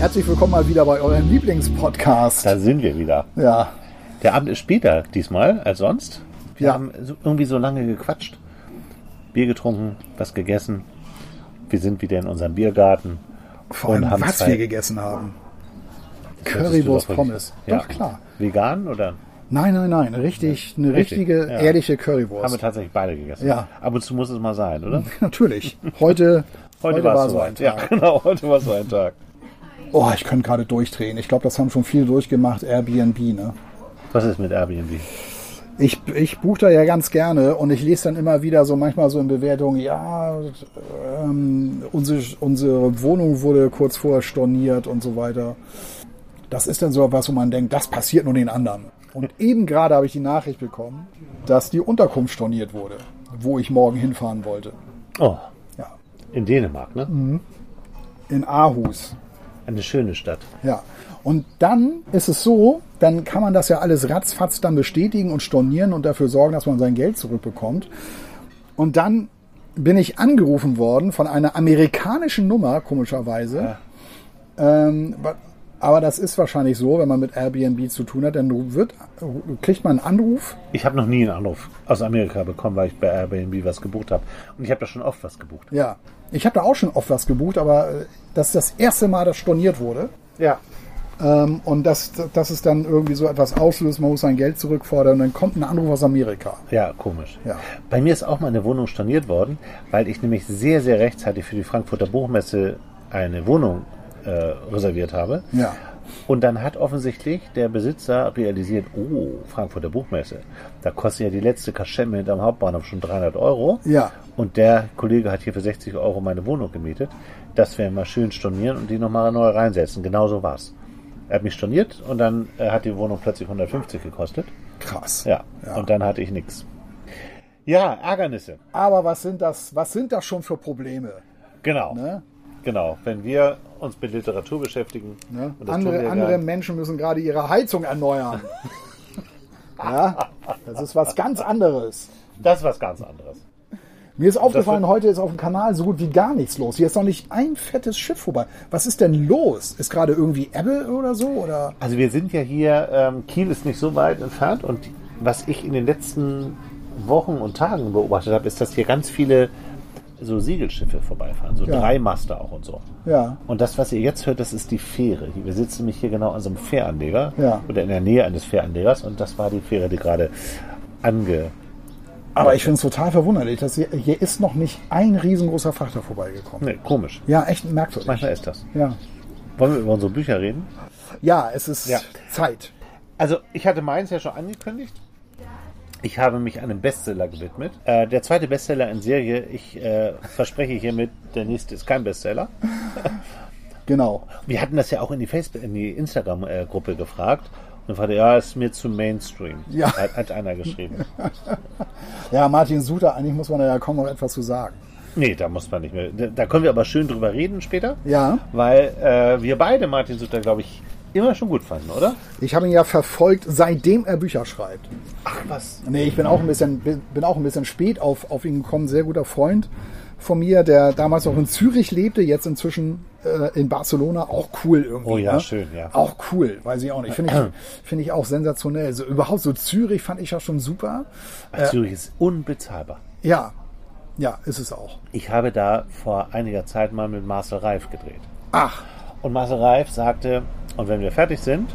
Herzlich willkommen mal wieder bei eurem Lieblingspodcast. Da sind wir wieder. Ja, Der Abend ist später diesmal als sonst. Wir Ja. haben irgendwie so lange gequatscht. Bier getrunken, was gegessen. Wir sind wieder in unserem Biergarten. vor allem, und haben was zwei- wir gegessen haben. Das Currywurst Pommes. Ja. Doch, klar. Vegan oder? Nein, nein, nein, richtig, eine Richtig, richtige, ja. ehrliche Haben wir Currywurst. tatsächlich beide gegessen. Ja. Ab und zu muss es mal sein, oder? Natürlich. Heute, heute, war war es so ein Ja, Tag. genau, heute war so ein Tag. Oh, ich könnte gerade durchdrehen. Ich glaube, das haben schon viele durchgemacht, Airbnb, ne? Was ist mit Airbnb? Ich, ich buche da ja ganz gerne und ich lese dann immer wieder so manchmal so in Bewertungen, ja, ähm, unsere, unsere Wohnung wurde kurz vorher storniert und so weiter. Das ist dann so was, wo man denkt, das passiert nur den anderen. Und eben gerade habe ich die Nachricht bekommen, dass die Unterkunft storniert wurde, wo ich morgen hinfahren wollte. Oh, Ja, in Dänemark, ne? Mhm. in Aarhus. Eine schöne Stadt. Ja. Und dann ist es so, dann kann man das ja alles ratzfatz dann bestätigen und stornieren und dafür sorgen, dass man sein Geld zurückbekommt. Und dann bin ich angerufen worden von einer amerikanischen Nummer, komischerweise. Ähm, wa- aber das ist wahrscheinlich so, wenn man mit Airbnb zu tun hat, dann wird, kriegt man einen Anruf. Ich habe noch nie einen Anruf aus Amerika bekommen, weil ich bei Airbnb was gebucht habe. Und ich habe da schon oft was gebucht. Ja. Ich habe da auch schon oft was gebucht, aber äh, das ist das erste Mal, dass storniert wurde. Ja. Ähm, und das, das ist dann irgendwie so etwas auslöst, man muss sein Geld zurückfordern und dann kommt ein Anruf aus Amerika. Ja, komisch. Ja. Bei mir ist auch mal eine Wohnung storniert worden, weil ich nämlich sehr, sehr rechtzeitig für die Frankfurter Buchmesse eine Wohnung äh, reserviert habe. Ja. Und dann hat offensichtlich der Besitzer realisiert, oh, Frankfurter Buchmesse, da kostet ja die letzte Kaschemme hinterm Hauptbahnhof schon 300 Euro. Ja. Und der Kollege hat hier für 60 Euro meine Wohnung gemietet. Das werden wir schön stornieren und die nochmal neu reinsetzen. Genau so war's. Er hat mich storniert und dann äh, hat die Wohnung plötzlich 150 gekostet. Krass. Ja. Ja. Und dann hatte ich nichts. Ja, Ärgernisse. Aber was sind das, was sind das schon für Probleme? Genau. Ne? Genau. Wenn wir uns mit Literatur beschäftigen. Ne? Andere, andere. Menschen müssen gerade ihre Heizung erneuern. ja, das ist was ganz anderes. Das ist was ganz anderes. Mir ist aufgefallen, heute ist auf dem Kanal so gut wie gar nichts los. Hier ist noch nicht ein fettes Schiff vorbei. Was ist denn los? Ist gerade irgendwie Ebbe oder so? Oder? Also wir sind ja hier, ähm, Kiel ist nicht so weit entfernt und was ich in den letzten Wochen und Tagen beobachtet habe, ist, dass hier ganz viele so Segelschiffe vorbeifahren, so Ja. Dreimaster auch und so. Ja. Und das, was ihr jetzt hört, das ist die Fähre. Wir sitzen nämlich hier genau an so einem Fähranleger Ja. oder in der Nähe eines Fähranlegers und das war die Fähre, die gerade ange... Aber ich finde es total verwunderlich, dass hier, hier ist noch nicht ein riesengroßer Frachter vorbeigekommen. Nee, komisch. Ja, echt merkwürdig. Manchmal ist das. Ja. Wollen wir über unsere Bücher reden? ja, es ist Ja. Zeit. Also, ich hatte meins ja schon angekündigt. Ich habe mich einem Bestseller gewidmet. Äh, der zweite Bestseller in Serie. Ich äh, verspreche hiermit, der nächste ist kein Bestseller. Genau. Wir hatten das ja auch in die Facebook, in die Instagram-Gruppe gefragt. Und fragte, ja, ist mir zu Mainstream. Ja. Hat, hat einer geschrieben. Ja, Martin Suter, eigentlich muss man da ja kaum noch etwas zu sagen. nee, da muss man nicht mehr. Da, können wir aber schön drüber reden später. Ja. Weil äh, wir beide Martin Sutter, glaube ich, immer schon gut fanden, oder? Ich habe ihn ja verfolgt, seitdem er Bücher schreibt. Ach was. Nee, ich bin auch ein bisschen, bin auch ein bisschen spät auf, auf ihn gekommen. Sehr guter Freund von mir, der damals noch in Zürich lebte, jetzt inzwischen äh, in Barcelona. Auch cool irgendwie. Oh ja, ne? schön, ja. Auch cool, weiß ich auch nicht. Finde ich, finde ich auch sensationell. So, überhaupt so Zürich fand ich ja schon super. Zürich ist unbezahlbar. Ja, ja, ist es auch. Ich habe da vor einiger Zeit mal mit Marcel Reif gedreht. Ach, Und Marcel Reif sagte, und wenn wir fertig sind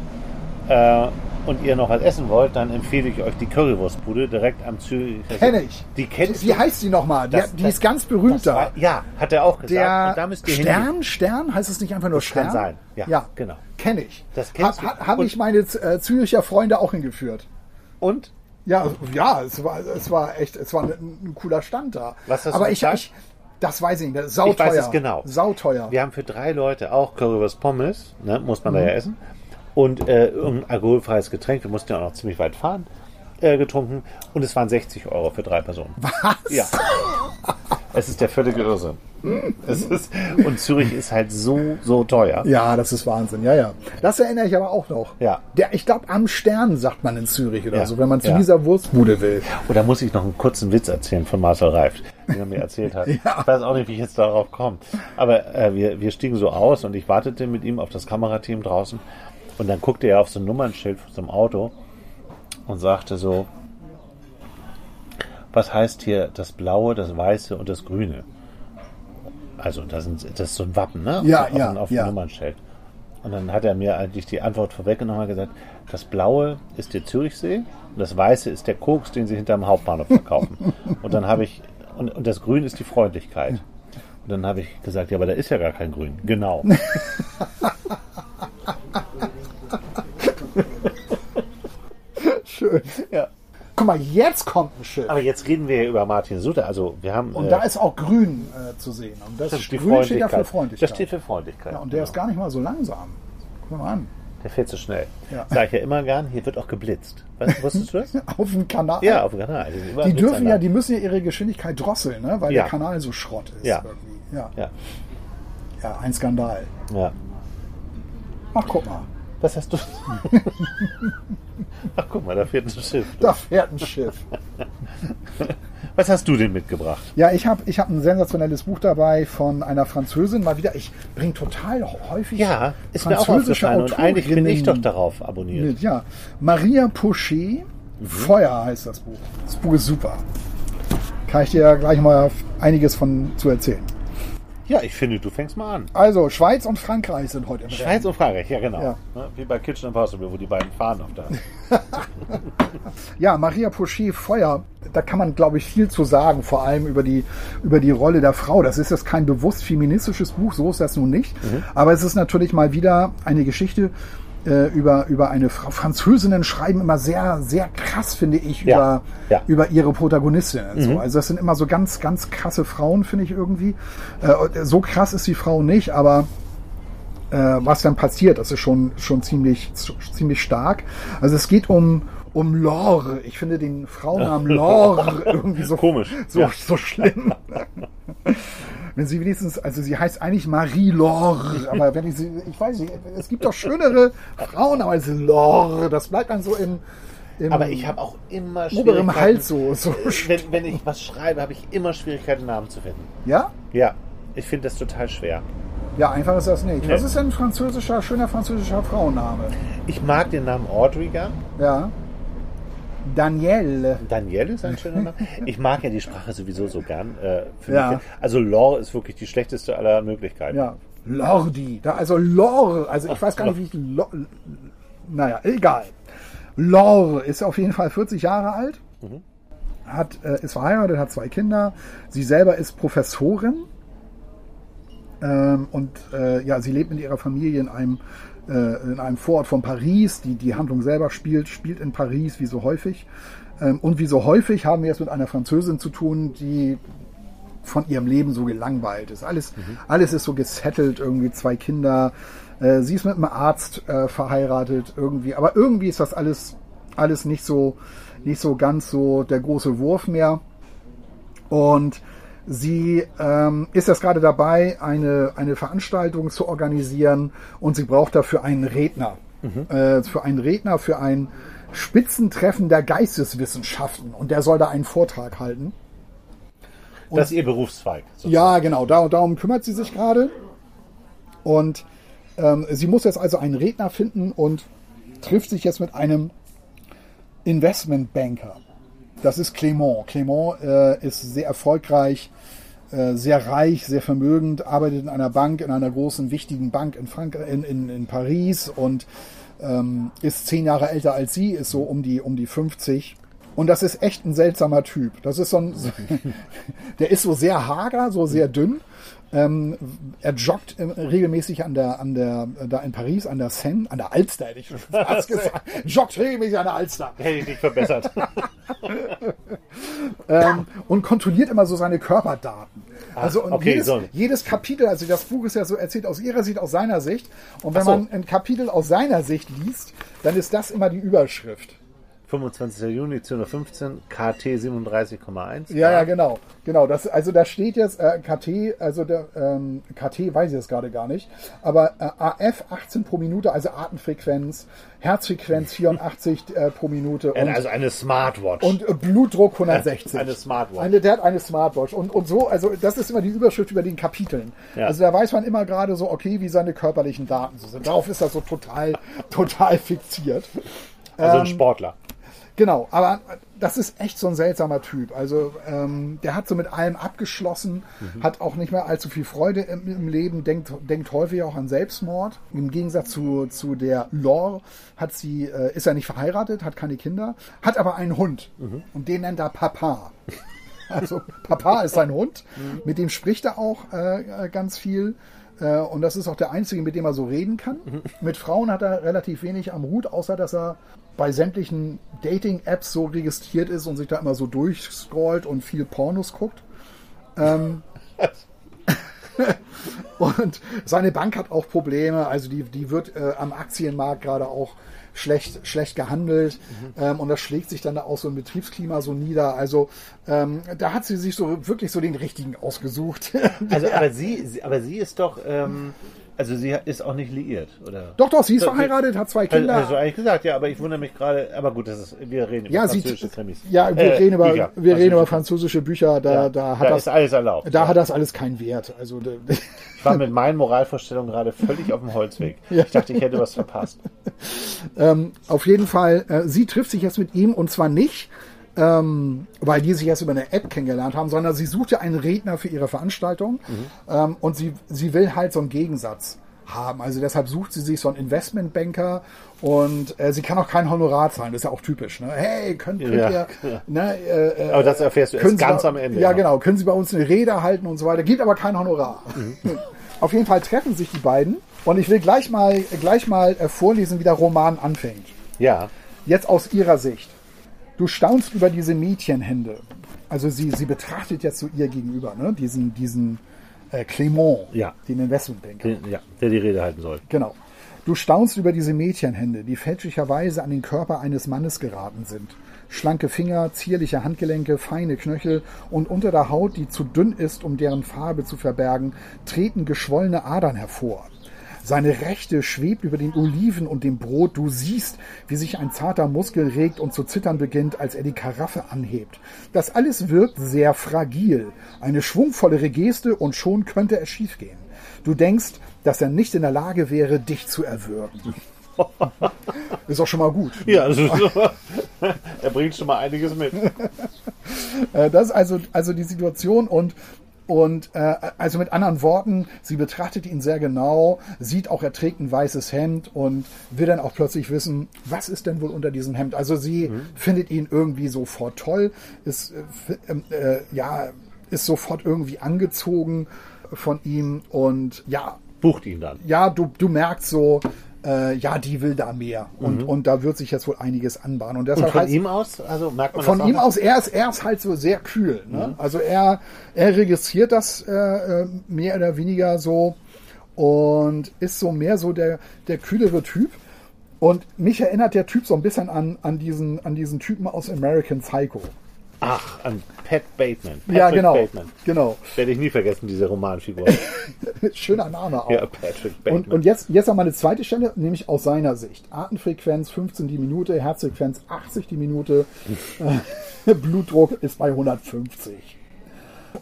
äh, und ihr noch was essen wollt, dann empfehle ich euch die Currywurstbude direkt am Zürich. kenne ich. Die kennst Wie du? heißt die nochmal? Die, Das- die das- ist ganz berühmt Das da. war, ja, hat er auch gesagt. Der und da müsst ihr hingehen. Stern, Stern, heißt es nicht einfach nur Stern? kann sein, ja, genau. Kenne ich. Das kennst ha, du. ha, Habe Und- ich meine äh, Züricher Freunde auch hingeführt. Und Ja, ja, es war, es war echt, es war ein, ein cooler Stand da. Was hast du Aber ich, bezahlt? ich, das weiß ich nicht, das ist sauteuer. Ich weiß es genau. Sauteuer. Wir haben für drei Leute auch Currywurst Pommes, ne, muss man da Mhm. ja essen. und äh, irgendein alkoholfreies Getränk, wir mussten ja auch noch ziemlich weit fahren, äh, getrunken und es waren 60 Euro für drei Personen. Was? Ja. es ist der völlige Irrsinn. Es ist, und Zürich ist halt so, so teuer. Ja, das ist Wahnsinn. Ja, ja. Das erinnere ich aber auch noch. Ja. Der, ich glaube, am Stern sagt man in Zürich oder Ja. so, wenn man zu Ja. dieser Wurstbude will. Und da muss ich noch einen kurzen Witz erzählen von Marcel Reift, den er mir erzählt hat. Ja. Ich weiß auch nicht, wie ich jetzt darauf komme. Aber äh, wir, wir stiegen so aus und ich wartete mit ihm auf das Kamerateam draußen. Und dann guckte er auf so ein Nummernschild von so einem Auto und sagte so, was heißt hier das Blaue, das Weiße und das Grüne? Also das, sind, das ist so ein Wappen, ne? Ja, auf, ja, auf, ja. dem Nummernschild. Und dann hat er mir eigentlich die Antwort vorweggenommen und gesagt, das Blaue ist der Zürichsee und das Weiße ist der Koks, den sie hinterm Hauptbahnhof verkaufen. und dann habe ich, und, und das Grün ist die Freundlichkeit. Und dann habe ich gesagt, ja, aber da ist ja gar kein Grün. Genau. Schön. ja. Guck mal, jetzt kommt ein Schiff. Aber jetzt reden wir über Martin Suter. Also wir haben. Und äh, da ist auch grün äh, zu sehen. Und das, das ist grün steht ja für Freundlichkeit. Das steht für Freundlichkeit. ja, und der ist gar nicht mal so langsam. Guck mal an. Der fährt so schnell. Ja. Sag ich ja immer gern, hier wird auch geblitzt. Weißt, wusstest du das? Auf dem Kanal. ja, auf dem Kanal. Die, dürfen ja, die müssen ja ihre Geschwindigkeit drosseln, ne? weil Ja. der Kanal so Schrott ist. Ja. Irgendwie. Ja. Ja, ja, ein Skandal. ja. Ach, guck mal. Was hast du? Ach, guck mal, da fährt ein Schiff. Da fährt ein Schiff. Was hast du denn mitgebracht? Ja, ich habe ich hab ein sensationelles Buch dabei von einer Französin. Mal wieder, ich bringe total häufig Ja, ist mir auch französische aufgefallen. Und eigentlich bin ich doch darauf abonniert. mit. Ja, Maria Pochet, Mhm. Feuer heißt das Buch. Das Buch ist super. Kann ich dir ja gleich mal einiges von zu erzählen. Ja, ich finde, du fängst mal an. Also, Schweiz und Frankreich sind heute im Rennen. Schweiz und Frankreich, ja genau. Ja. Ne, Wie bei Kitchen Impossible, wo die beiden fahren auf der. Ja, Maria Pochet Feuer, da kann man, glaube ich, viel zu sagen, vor allem über die, über die Rolle der Frau. Das ist jetzt kein bewusst feministisches Buch, so ist das nun nicht. Mhm. Aber es ist natürlich mal wieder eine Geschichte äh, über, über eine Frau. Französinnen schreiben immer sehr, sehr krass, finde ich, Ja, über, ja. über ihre Protagonistinnen. Mhm. So. Also das sind immer so ganz, ganz krasse Frauen, finde ich irgendwie. Äh, so krass ist die Frau nicht, aber äh, was dann passiert, das ist schon, schon ziemlich, ziemlich stark. Also es geht um, um Laure. Ich finde den Frauennamen Laure irgendwie so Komisch, so, ja. so schlimm. Wenn sie wenigstens, also sie heißt eigentlich Marie Laure, aber wenn ich sie, ich weiß nicht, es gibt doch schönere Frauen, ist Laure, das bleibt dann so im, im Aber ich habe auch immer oberem Schwierigkeiten. Hals so, so. Wenn, wenn ich was schreibe, habe ich immer Schwierigkeiten, Namen zu finden. Ja? Ja, ich finde das total schwer. Ja, einfach ist das nicht. Nee. Was ist denn ein französischer, schöner französischer Frauenname? Ich mag den Namen Audrey gern. Ja. Danielle. Danielle ist ein schöner Name. Ich mag ja die Sprache sowieso so gern. Äh, für Ja. mich, also Lore ist wirklich die schlechteste aller Möglichkeiten. Ja. Lordi. Da, also Lore. Also ich weiß gar nicht, wie ich. Lo, naja, egal. Lore ist auf jeden Fall 40 Jahre alt. Hat, äh, ist verheiratet, hat zwei Kinder. Sie selber ist Professorin. Ähm, und äh, ja, sie lebt mit ihrer Familie in einem, äh, in einem Vorort von Paris. Die, die Handlung selber spielt, spielt in Paris, wie so häufig. Ähm, und wie so häufig haben wir es mit einer Französin zu tun, die von ihrem Leben so gelangweilt ist. Alles, alles ist so gesettelt, irgendwie zwei Kinder. Äh, sie ist mit einem Arzt äh, verheiratet irgendwie, aber irgendwie ist das alles, alles nicht so, nicht so ganz so der große Wurf mehr. Und sie ähm, ist jetzt gerade dabei, eine, eine Veranstaltung zu organisieren und sie braucht dafür einen Redner. Äh, für einen Redner, für ein Spitzentreffen der Geisteswissenschaften. Und der soll da einen Vortrag halten. Das ist ihr Berufszweig. sozusagen. Ja, genau, da, darum kümmert sie sich gerade. Und ähm, sie muss jetzt also einen Redner finden und trifft sich jetzt mit einem Investmentbanker. Das ist Clément. Clément äh, ist sehr erfolgreich, äh, sehr reich, sehr vermögend, arbeitet in einer Bank, in einer großen, wichtigen Bank in, Frank in, in, in Paris und ähm, ist zehn Jahre älter als sie, ist so um die, um die 50. Und das ist echt ein seltsamer Typ. Das ist so ein, der ist so sehr hager, so sehr dünn. Ähm, er joggt ähm, regelmäßig an der, an der, da in Paris, an der Seine, an der Alster, hätte ich schon fast gesagt. Joggt regelmäßig an der Alster. Hätte ich nicht verbessert. ähm, und kontrolliert immer so seine Körperdaten. Also und okay, jedes, so. jedes Kapitel, also das Buch ist ja so erzählt aus ihrer Sicht, aus seiner Sicht. Und wenn Ach so. man ein Kapitel aus seiner Sicht liest, dann ist das immer die Überschrift. 25. Juni 215, KT 37,1. Ja, ja, genau. Genau. Das, also da steht jetzt äh, KT, also der ähm, KT weiß ich jetzt gerade gar nicht, aber äh, AF 18 pro Minute, also Atemfrequenz, Herzfrequenz 84 äh, pro Minute und, Also eine Smartwatch. und äh, Blutdruck 160. Eine Smartwatch. Eine, der hat eine Smartwatch. Und, und so, also das ist immer die Überschrift über den Kapiteln. Ja. Also da weiß man immer gerade so, okay, wie seine körperlichen Daten so sind. Darauf ist er so total, total fixiert. also ähm, ein Sportler. Genau, aber das ist echt so ein seltsamer Typ. Also ähm, der hat so mit allem abgeschlossen, hat auch nicht mehr allzu viel Freude im, im Leben, denkt, denkt häufig auch an Selbstmord. Im Gegensatz zu, zu der Lore hat sie, äh, ist er nicht verheiratet, hat keine Kinder, hat aber einen Hund und den nennt er Papa. Also Papa ist sein Hund, mit dem spricht er auch äh, äh, ganz viel. Äh, und das ist auch der einzige, mit dem er so reden kann. Mit Frauen hat er relativ wenig am Hut, außer dass er bei sämtlichen Dating-Apps so registriert ist und sich da immer so durchscrollt und viel Pornos guckt. Ähm, und seine Bank hat auch Probleme, also die, die wird äh, am Aktienmarkt gerade auch schlecht, schlecht gehandelt ähm, und das schlägt sich dann da auch so im Betriebsklima so nieder. Also ähm, da hat sie sich so wirklich so den richtigen ausgesucht. Also, aber sie, sie, aber sie ist doch, ähm, also sie ist auch nicht liiert, oder? doch, doch, sie ist verheiratet, hat zwei Also, Kinder. also eigentlich gesagt, ja, aber ich wundere mich gerade, aber gut, das ist, wir reden über ja, sie, französische Krimis. ja, wir Äh, reden über, Bücher. wir reden über Französische Bücher, da, Ja, da hat da das, ist alles erlaubt. da ja. hat das alles keinen Wert. Also Ich war mit meinen Moralvorstellungen gerade völlig auf dem Holzweg. Ich dachte, ich hätte was verpasst. Ähm, auf jeden Fall, äh, sie trifft sich jetzt mit ihm und zwar nicht, ähm, weil die sich erst über eine App kennengelernt haben, sondern sie sucht ja einen Redner für ihre Veranstaltung ähm, und sie, sie will halt so einen Gegensatz haben. Also deshalb sucht sie sich so einen Investmentbanker und äh, sie kann auch kein Honorar zahlen. Das ist ja auch typisch. Ne? Hey, könnt, könnt Ja, ihr... ja. Ne, äh, äh, Aber das erfährst du erst ganz bei- am Ende. Ja, genau. Können Sie bei uns eine Rede halten und so weiter. Gibt aber kein Honorar. Auf jeden Fall treffen sich die beiden. Und ich will gleich mal, gleich mal äh, vorlesen, wie der Roman anfängt. Ja, Jetzt aus ihrer Sicht. Du staunst über diese Mädchenhände. Also sie, sie betrachtet jetzt so ihr gegenüber, ne? diesen, diesen äh, Clément, Ja. den Investmentbanker. den, ja, der die Rede halten soll. Genau. Du staunst über diese Mädchenhände, die fälschlicherweise an den Körper eines Mannes geraten sind. Schlanke Finger, zierliche Handgelenke, feine Knöchel und unter der Haut, die zu dünn ist, um deren Farbe zu verbergen, treten geschwollene Adern hervor. Seine Rechte schwebt über den Oliven und dem Brot. Du siehst, wie sich ein zarter Muskel regt und zu zittern beginnt, als er die Karaffe anhebt. Das alles wirkt sehr fragil. Eine schwungvollere Geste und schon könnte es schiefgehen. Du denkst, dass er nicht in der Lage wäre, dich zu erwürgen. Ist auch schon mal gut. Ja, also, er bringt schon mal einiges mit. Äh, Das ist also, also die Situation und und äh, also mit anderen Worten, sie betrachtet ihn sehr genau, sieht auch, er trägt ein weißes Hemd und will dann auch plötzlich wissen, was ist denn wohl unter diesem Hemd. Also sie findet ihn irgendwie sofort toll, ist äh, äh, ja ist sofort irgendwie angezogen von ihm und ja Bucht ihn dann. ja, du, du merkst so, äh, ja, die will da mehr. Und, und da wird sich jetzt wohl einiges anbahnen. Und Und deshalb von heißt, ihm aus, also merkt man von ihm aus, er ist, er ist halt so sehr kühl. Ne? Also er, er registriert das äh, äh, mehr oder weniger so und ist so mehr so der, der kühlere Typ. Und mich erinnert der Typ so ein bisschen an, an, diesen, an diesen Typen aus American Psycho. Ach, an Pat Bateman. Patrick ja, genau. Bateman. Genau. Werde ich nie vergessen, diese Romanfigur. Schöner Name auch. ja, Patrick Bateman. Und, und jetzt, jetzt noch mal eine zweite Stelle, nämlich aus seiner Sicht. Atemfrequenz 15 die Minute, Herzfrequenz 80 die Minute, äh, Blutdruck ist bei 150.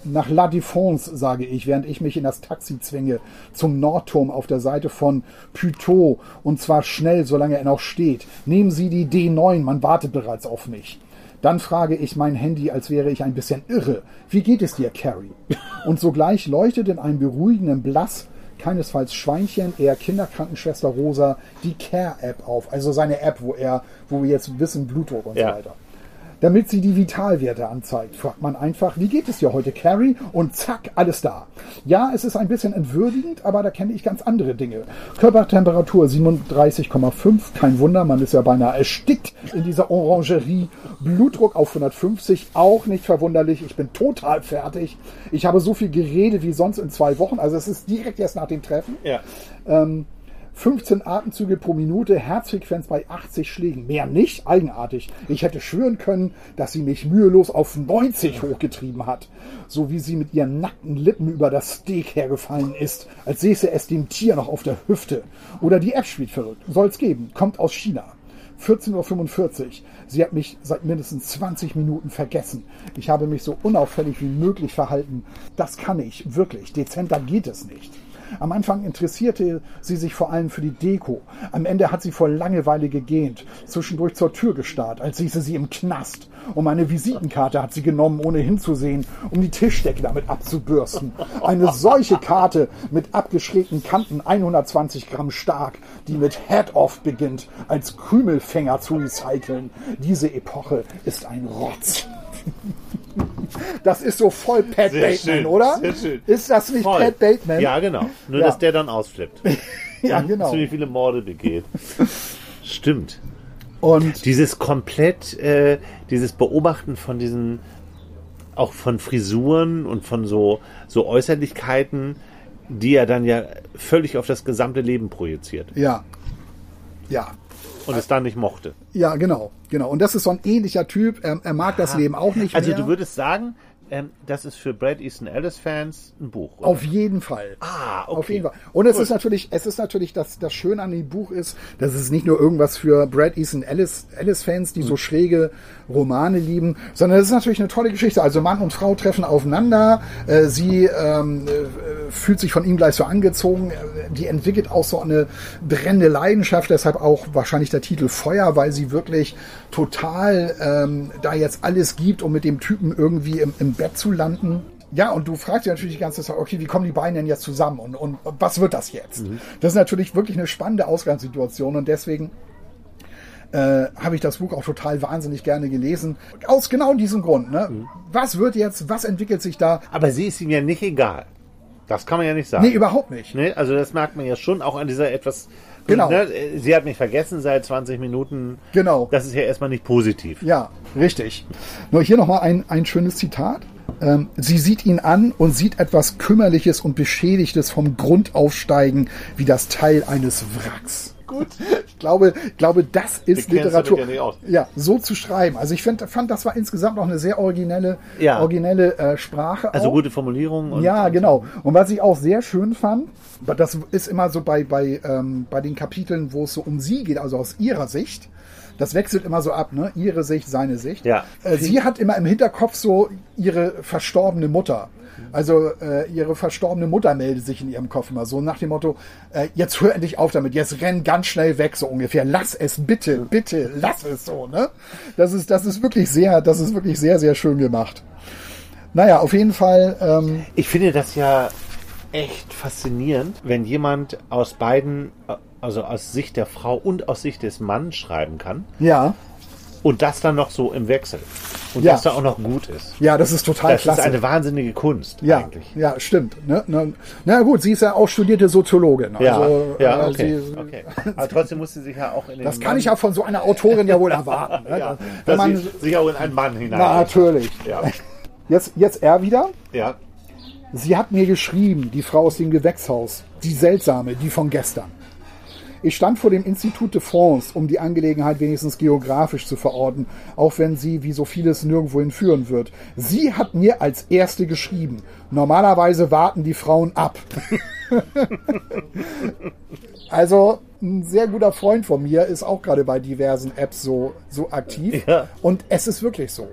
Nach La Défense, sage ich, während ich mich in das Taxi zwinge, zum Nordturm auf der Seite von Puteaux, und zwar schnell, solange er noch steht. Nehmen Sie die D9, man wartet bereits auf mich. Dann frage ich mein Handy, als wäre ich ein bisschen irre. Wie geht es dir, Carrie? Und sogleich leuchtet in einem beruhigenden Blass, keinesfalls Schweinchen, eher Kinderkrankenschwester Rosa, die Care-App auf. Also seine App, wo er, wo wir jetzt wissen, Blutdruck und Ja. so weiter. Damit sie die Vitalwerte anzeigt. Fragt man einfach, wie geht es dir heute, Carrie? Und zack, alles da. Ja, es ist ein bisschen entwürdigend, aber da kenne ich ganz andere Dinge. Körpertemperatur 37,5, kein Wunder, man ist ja beinahe erstickt in dieser Orangerie. Blutdruck auf 150, auch nicht verwunderlich. Ich bin total fertig. Ich habe so viel geredet wie sonst in zwei Wochen. Also es ist direkt erst nach dem Treffen. Ja. 15 Atemzüge pro Minute, Herzfrequenz bei 80 Schlägen. Mehr nicht, eigenartig. Ich hätte schwören können, dass sie mich mühelos auf 90 hochgetrieben hat. So wie sie mit ihren nackten Lippen über das Steak hergefallen ist, als säße es dem Tier noch auf der Hüfte. Oder die App spielt verrückt. Soll's geben. Kommt aus China. 14.45 Uhr. Sie hat mich seit mindestens 20 Minuten vergessen. Ich habe mich so unauffällig wie möglich verhalten. Das kann ich, wirklich. Dezenter geht es nicht. Am Anfang interessierte sie sich vor allem für die Deko. Am Ende hat sie vor Langeweile gegähnt, zwischendurch zur Tür gestarrt, als hieße sie im Knast. Und meine Visitenkarte hat sie genommen, ohne hinzusehen, um die Tischdecke damit abzubürsten. Eine solche Karte mit abgeschrägten Kanten, 120 Gramm stark, die mit Head-Off beginnt, als Krümelfänger zu recyceln. Diese Epoche ist ein Rotz. Das ist so voll Pat Sehr Bateman, schön, oder? sehr schön. Ist das nicht Voll. Pat Bateman? Ja, genau. Nur, Ja. dass der dann ausflippt. Ja, genau. Ziemlich viele Morde begeht. Stimmt. Und Dieses komplett, äh, dieses Beobachten von diesen, auch von Frisuren und von so, so Äußerlichkeiten, die er dann ja völlig auf das gesamte Leben projiziert ja, ja, und es dann nicht mochte. ja, genau, genau. Und das ist so ein ähnlicher Typ. Er, er mag das Leben auch nicht Also mehr. du würdest sagen, ähm, das ist für Brad Easton Ellis Fans ein Buch. Oder? Auf jeden Fall. Ah, okay. Auf jeden Fall. Und es ist natürlich, es ist natürlich, das, das Schöne an dem Buch ist, dass es nicht nur irgendwas für Brad Easton Ellis, Ellis Fans, die Hm. so schräge Romane lieben, sondern es ist natürlich eine tolle Geschichte. Also Mann und Frau treffen aufeinander. Äh, sie ähm, äh, fühlt sich von ihm gleich so angezogen. Äh, Die entwickelt auch so eine brennende Leidenschaft. Deshalb auch wahrscheinlich der Titel Feuer, weil sie wirklich total ähm, da jetzt alles gibt, um mit dem Typen irgendwie im, im Bett zu landen. Ja, und du fragst dich natürlich die ganze Zeit, okay, wie kommen die beiden denn jetzt zusammen und, und was wird das jetzt? Das ist natürlich wirklich eine spannende Ausgangssituation und deswegen äh, habe ich das Buch auch total wahnsinnig gerne gelesen. Aus genau diesem Grund. Ne? Was wird jetzt, was entwickelt sich da? Aber sie ist ihm ja nicht egal. Das kann man ja nicht sagen. Nee, überhaupt nicht. Ne? Also das merkt man ja schon auch an dieser etwas. Genau. Ne? Sie hat mich vergessen seit 20 Minuten. Genau. Das ist ja erstmal nicht positiv. Ja, richtig. Nur hier nochmal ein, ein schönes Zitat. Ähm, sie sieht ihn an und sieht etwas Kümmerliches und Beschädigtes vom Grund aufsteigen, wie das Teil eines Wracks. Gut. Ich glaube, ich glaube, das ist Die Literatur. ja nicht aus. Ja, so zu schreiben. Also ich find, fand, das war insgesamt noch eine sehr originelle, Ja. originelle äh, Sprache. Also auch. gute Formulierungen. Ja, genau. Und was ich auch sehr schön fand, das ist immer so bei, bei, ähm, bei den Kapiteln, wo es so um sie geht, also aus ihrer Sicht. Das wechselt immer so ab, ne? Ihre Sicht, seine Sicht. Ja. Äh, sie hat immer im Hinterkopf so ihre verstorbene Mutter. Also äh, ihre verstorbene Mutter meldet sich in ihrem Kopf immer so nach dem Motto, äh, jetzt hör endlich auf damit, jetzt renn ganz schnell weg, so ungefähr. Lass es bitte, bitte, lass es so, ne? Das ist, das ist wirklich sehr, das ist wirklich sehr, sehr schön gemacht. Naja, auf jeden Fall, ähm, Ich finde das ja echt faszinierend, wenn jemand aus beiden, also aus Sicht der Frau und aus Sicht des Mannes schreiben kann ja, und das dann noch so im Wechsel. Und Ja. das da auch noch gut ist. ja, das ist total Das klasse. ist eine wahnsinnige Kunst ja, eigentlich. ja, stimmt. Ne? Ne? Na gut, sie ist ja auch studierte Soziologin. Ja, also, ja, äh, okay, sie, okay. Aber trotzdem muss sie sich ja auch in den Das kann Mann, ich ja von so einer Autorin ja wohl erwarten. Ne? ja, Wenn dass man, sie sich auch in einen Mann hinein. na, natürlich. Ja, Jetzt, jetzt er wieder. ja. Sie hat mir geschrieben, die Frau aus dem Gewächshaus, die seltsame, die von gestern. Ich stand vor dem Institut de France, um die Angelegenheit wenigstens geografisch zu verorten, auch wenn sie, wie so vieles, nirgendwohin führen wird. Sie hat mir als erste geschrieben. Normalerweise warten die Frauen ab. also ein sehr guter Freund von mir ist auch gerade bei diversen Apps so, so aktiv. Ja. Und es ist wirklich so.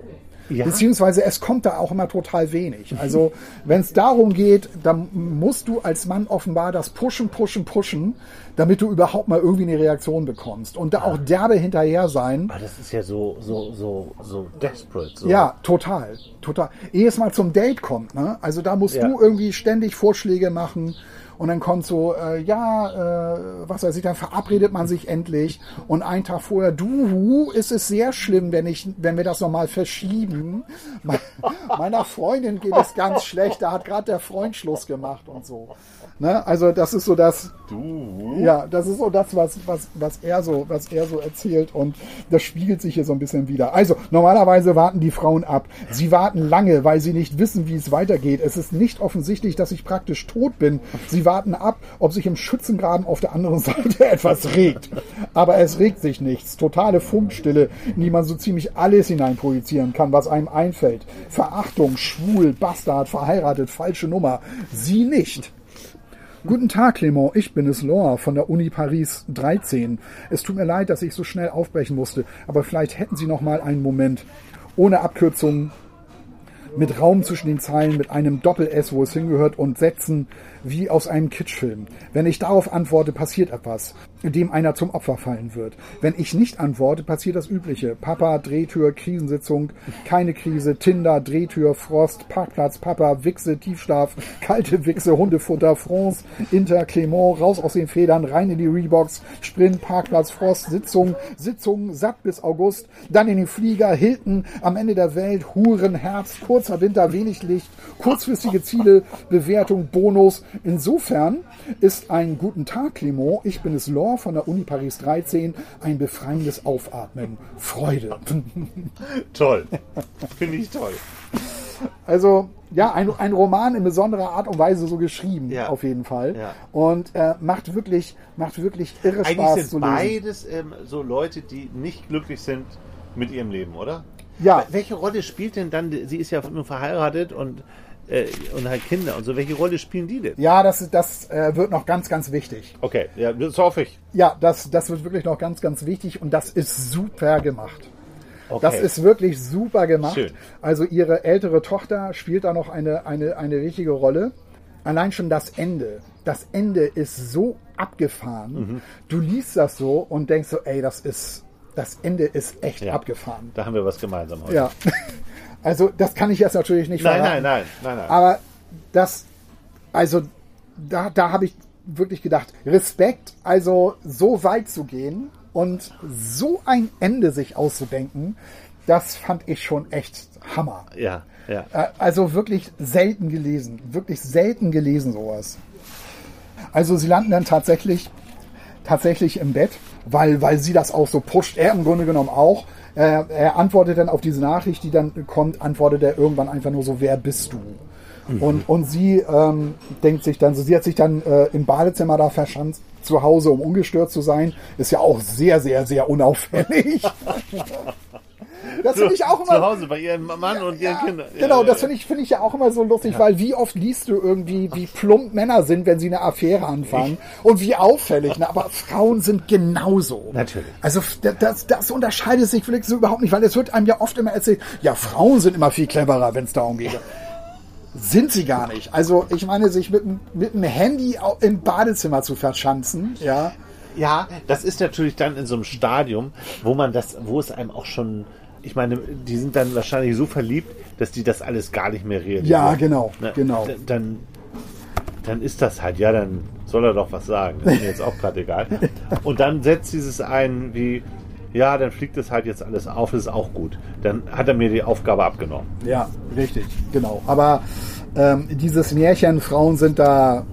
Ja. Beziehungsweise es kommt da auch immer total wenig. Also wenn es darum geht, dann musst du als Mann offenbar das pushen, pushen, pushen, damit du überhaupt mal irgendwie eine Reaktion bekommst. Und da auch derbe hinterher sein. Aber das ist ja so, so, so, so desperate. So. Ja, total, total. Ehe es mal zum Date kommt, ne? Also da musst Ja. du irgendwie ständig Vorschläge machen. Und dann kommt so, äh, ja, äh, was weiß ich, dann verabredet man sich endlich. Und einen Tag vorher, du, ist es sehr schlimm, wenn ich, wenn wir das nochmal verschieben. Me meiner Freundin geht es ganz schlecht, da hat gerade der Freund Schluss gemacht und so. Ne? Also das ist so das. Du? Ja, das ist so das, was, was, was er so, was er so erzählt und das spiegelt sich hier so ein bisschen wieder. Also normalerweise warten die Frauen ab. Sie warten lange, weil sie nicht wissen, wie es weitergeht. Es ist nicht offensichtlich, dass ich praktisch tot bin. Sie warten ab, ob sich im Schützengraben auf der anderen Seite etwas regt. Aber es regt sich nichts. Totale Funkstille, in die man so ziemlich alles hineinprojizieren kann, was einem einfällt. Verachtung, schwul, Bastard, verheiratet, falsche Nummer. Sie nicht. Guten Tag, Clement. Ich bin es, Laure von der Uni Paris 13. Es tut mir leid, dass ich so schnell aufbrechen musste, aber vielleicht hätten Sie noch mal einen Moment. Ohne Abkürzungen, mit Raum zwischen den Zeilen, mit einem Doppel-S, wo es hingehört, und Sätzen wie aus einem Kitschfilm. Wenn ich darauf antworte, passiert etwas, dem einer zum Opfer fallen wird. Wenn ich nicht antworte, passiert das Übliche. Papa, Drehtür, Krisensitzung, keine Krise, Tinder, Drehtür, Frost, Parkplatz, Papa, Wichse, Tiefschlaf, kalte Wichse, Hundefutter, France, Inter, Clement, raus aus den Federn, rein in die Reeboks, Sprint, Parkplatz, Frost, Sitzung, Sitzung, satt bis August, dann in den Flieger, Hilton, am Ende der Welt, Huren, Herbst, kurzer Winter, wenig Licht, kurzfristige Ziele, Bewertung, Bonus, Insofern ist ein guten Tag, Clement. Ich bin es Laure von der Uni Paris 13. Ein befreiendes Aufatmen. Freude. Toll. Finde ich toll. Also, ja, ein, ein Roman in besonderer Art und Weise so geschrieben, Ja. auf jeden Fall. Ja. Und äh, macht wirklich, macht wirklich irre Eigentlich Spaß sind zu lesen. beides ähm, so Leute, die nicht glücklich sind mit ihrem Leben, oder? Ja. Welche Rolle spielt denn dann, sie ist ja nur verheiratet und, äh, und hat Kinder und so, welche Rolle spielen die denn? Ja, das, das äh, wird noch ganz, ganz wichtig. Okay, ja, das hoffe ich. Ja, das, das wird wirklich noch ganz, ganz wichtig und das ist super gemacht. Okay. Das ist wirklich super gemacht. Schön. Also ihre ältere Tochter spielt da noch eine, eine, eine wichtige Rolle. Allein schon das Ende. Das Ende ist so abgefahren. Mhm. Du liest das so und denkst so, ey, das ist, das Ende ist echt Ja. abgefahren. Da haben wir was gemeinsam heute. Ja. Also, das kann ich jetzt natürlich nicht Nein, verraten. nein, nein, nein, nein. Aber das, also, da, da habe ich wirklich gedacht, Respekt, also so weit zu gehen und so ein Ende sich auszudenken, das fand ich schon echt Hammer. ja, ja. Äh, Also wirklich selten gelesen, wirklich selten gelesen sowas. Also sie landen dann tatsächlich, tatsächlich im Bett, weil, weil sie das auch so pusht. Er im Grunde genommen auch. Er, er antwortet dann auf diese Nachricht, die dann kommt, antwortet er irgendwann einfach nur so, wer bist du? Und, und sie ähm, denkt sich dann so, sie hat sich dann äh, im Badezimmer da verschanzt, zu Hause, um ungestört zu sein. Ist ja auch sehr, sehr, sehr unauffällig. das finde ich auch immer. Zu Hause bei ihrem Mann und ihren Ja, Kindern. Genau, Ja, das ja, finde ich, finde ich ja auch immer so lustig, weil wie oft liest du irgendwie, wie plump Männer sind, wenn sie eine Affäre anfangen und wie auffällig. Ne? Aber Frauen sind genauso. Natürlich. Also das, das unterscheidet sich vielleicht so überhaupt nicht, weil es wird einem ja oft immer erzählt, ja, Frauen sind immer viel cleverer, wenn es darum geht. Sind sie gar nicht. Also ich meine, sich mit, mit dem Handy im Badezimmer zu verschanzen, ja. Ja, das ist natürlich dann in so einem Stadium, wo man das, wo es einem auch schon, ich meine, die sind dann wahrscheinlich so verliebt, dass die das alles gar nicht mehr realisieren. Ja, genau, Ne, genau. Dann, dann ist das halt, ja, dann soll er doch was sagen. Das ist mir jetzt auch gerade egal. Und dann setzt dieses ein wie, ja, dann fliegt es halt jetzt alles auf, das ist auch gut. Dann hat er mir die Aufgabe abgenommen. Ja, richtig, genau. Aber ähm, dieses Märchen, Frauen sind da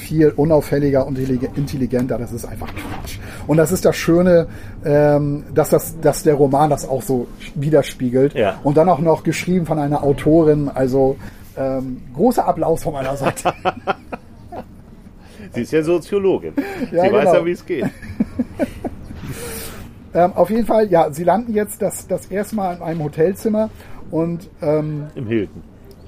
viel unauffälliger und intellig- intelligenter, das ist einfach Quatsch. Und das ist das Schöne, ähm, dass, das, dass der Roman das auch so widerspiegelt. Ja. Und dann auch noch geschrieben von einer Autorin, also ähm, großer Applaus von meiner Seite. Sie ist ja Soziologin. Ja, Sie weiß genau. ja, wie es geht. ähm, auf jeden Fall, ja, sie landen jetzt das, das erste Mal in einem Hotelzimmer und ähm, Im Hilton.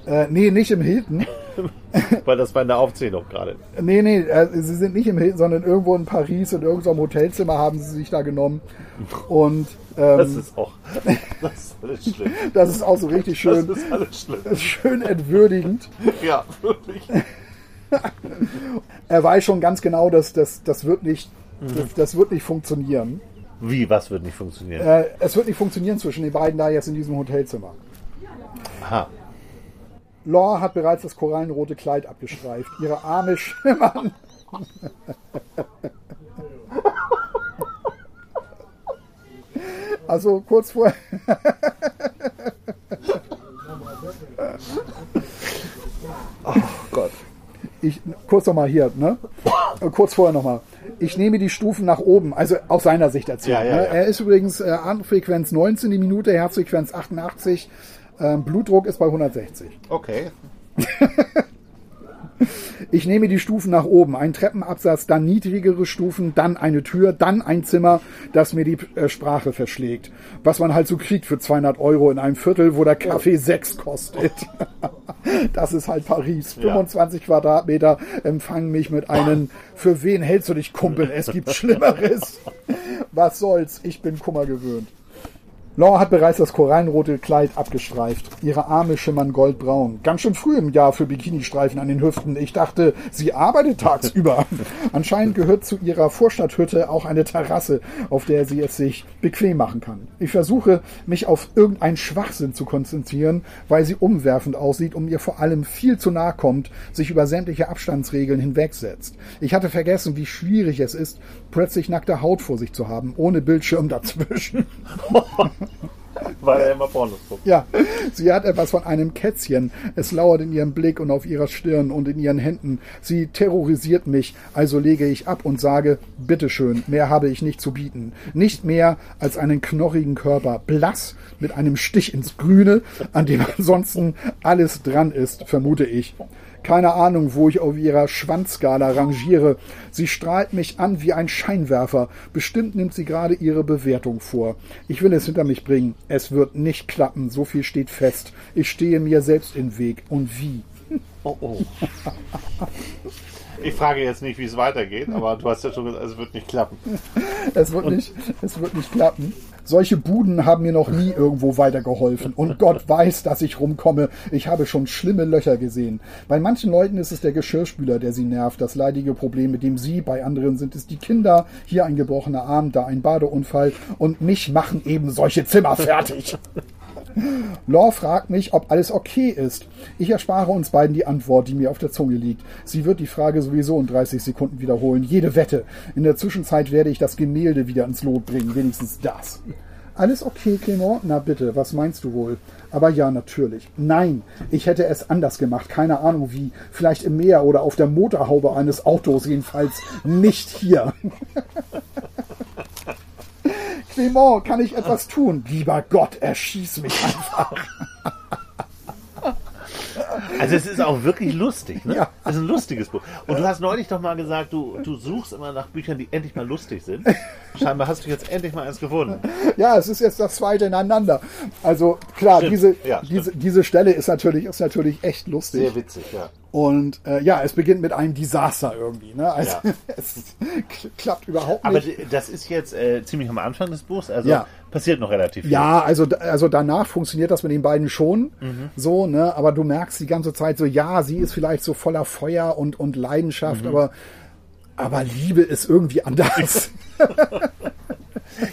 äh, nee, nicht im Hilton. Weil das war in der Aufzählung gerade. Nee, nee, äh, sie sind nicht im Hilton, sondern irgendwo in Paris in irgendeinem Hotelzimmer haben sie sich da genommen. Und Das ähm, ist auch, das ist alles schlimm. das ist auch so richtig Das schön, ist alles schlimm. schön entwürdigend. Ja, wirklich. Er weiß schon ganz genau, dass das, das wird nicht, das, das wird nicht funktionieren. Wie, was wird nicht funktionieren? Äh, es wird nicht funktionieren zwischen den beiden da jetzt in diesem Hotelzimmer. Aha. Law hat bereits das korallenrote Kleid abgestreift. Ihre Arme schimmern. Also kurz vor. oh Gott. Ich, kurz nochmal hier, ne? Kurz vorher nochmal. Ich nehme die Stufen nach oben, also aus seiner Sicht erzählt. Ja, ja, ne? ja. Er ist übrigens äh, Atemfrequenz 19 die Minute, Herzfrequenz 88, ähm, Blutdruck ist bei 160. Okay. Ich nehme die Stufen nach oben, ein Treppenabsatz, dann niedrigere Stufen, dann eine Tür, dann ein Zimmer, das mir die äh, Sprache verschlägt. Was man halt so kriegt für 200 Euro in einem Viertel, wo der Kaffee 6 kostet. Das ist halt Paris. Ja. 25 Quadratmeter empfangen mich mit einem, für wen hältst du dich, Kumpel? Es gibt Schlimmeres. Was soll's? Ich bin Kummer gewöhnt. Laura hat bereits das korallenrote Kleid abgestreift. Ihre Arme schimmern goldbraun. Ganz schön früh im Jahr für Bikini-Streifen an den Hüften. Ich dachte, sie arbeitet tagsüber. Anscheinend gehört zu ihrer Vorstadthütte auch eine Terrasse, auf der sie es sich bequem machen kann. Ich versuche, mich auf irgendeinen Schwachsinn zu konzentrieren, weil sie umwerfend aussieht und mir vor allem viel zu nahe kommt, sich über sämtliche Abstandsregeln hinwegsetzt. Ich hatte vergessen, wie schwierig es ist, plötzlich nackte Haut vor sich zu haben, ohne Bildschirm dazwischen. Weil er immer Pornos guckt. Ja, sie hat etwas von einem Kätzchen. Es lauert in ihrem Blick und auf ihrer Stirn und in ihren Händen. Sie terrorisiert mich, also lege ich ab und sage, bitteschön, mehr habe ich nicht zu bieten. Nicht mehr als einen knorrigen Körper, blass, mit einem Stich ins Grüne, an dem ansonsten alles dran ist, vermute ich. Keine Ahnung, wo ich auf ihrer Schwanzskala rangiere. Sie strahlt mich an wie ein Scheinwerfer. Bestimmt nimmt sie gerade ihre Bewertung vor. Ich will es hinter mich bringen. Es wird nicht klappen. So viel steht fest. Ich stehe mir selbst im Weg. Und wie? Oh, oh. Ich frage jetzt nicht, wie es weitergeht, aber du hast ja schon gesagt, es wird nicht klappen. Es wird, nicht, es wird nicht klappen. Solche Buden haben mir noch nie irgendwo weitergeholfen. Und Gott weiß, dass ich rumkomme. Ich habe schon schlimme Löcher gesehen. Bei manchen Leuten ist es der Geschirrspüler, der sie nervt. Das leidige Problem, mit dem sie, bei anderen sind es die Kinder. Hier ein gebrochener Arm, da ein Badeunfall. Und mich machen eben solche Zimmer fertig. Law fragt mich, ob alles okay ist. Ich erspare uns beiden die Antwort, die mir auf der Zunge liegt. Sie wird die Frage sowieso in 30 Sekunden wiederholen. Jede Wette. In der Zwischenzeit werde ich das Gemälde wieder ins Lot bringen. Wenigstens das. Alles okay, Clement? Na bitte, was meinst du wohl? Aber ja, natürlich. Nein, ich hätte es anders gemacht. Keine Ahnung wie. Vielleicht im Meer oder auf der Motorhaube eines Autos. Jedenfalls nicht hier. Clement, kann ich etwas tun? Lieber Gott, erschieß mich einfach. Also es ist auch wirklich lustig, ne? Ja. Es ist ein lustiges Buch. Und du hast neulich doch mal gesagt, du, du suchst immer nach Büchern, die endlich mal lustig sind. Scheinbar hast du jetzt endlich mal eins gefunden. Ja, es ist jetzt das zweite ineinander. Also klar, Stimmt. diese, Ja, diese, diese Stelle ist natürlich, ist natürlich echt lustig. Sehr witzig, ja. Und äh, ja, es beginnt mit einem Desaster irgendwie. Ne? Also Ja. es kl- klappt überhaupt Aber nicht. d- das ist jetzt äh, ziemlich am Anfang des Buchs, also Ja. passiert noch relativ viel. Ja, also, also danach funktioniert das mit den beiden schon Mhm. so, ne? Aber du merkst die ganze Zeit so, ja, sie ist vielleicht so voller Feuer und, und Leidenschaft, Mhm. aber, aber Liebe ist irgendwie anders.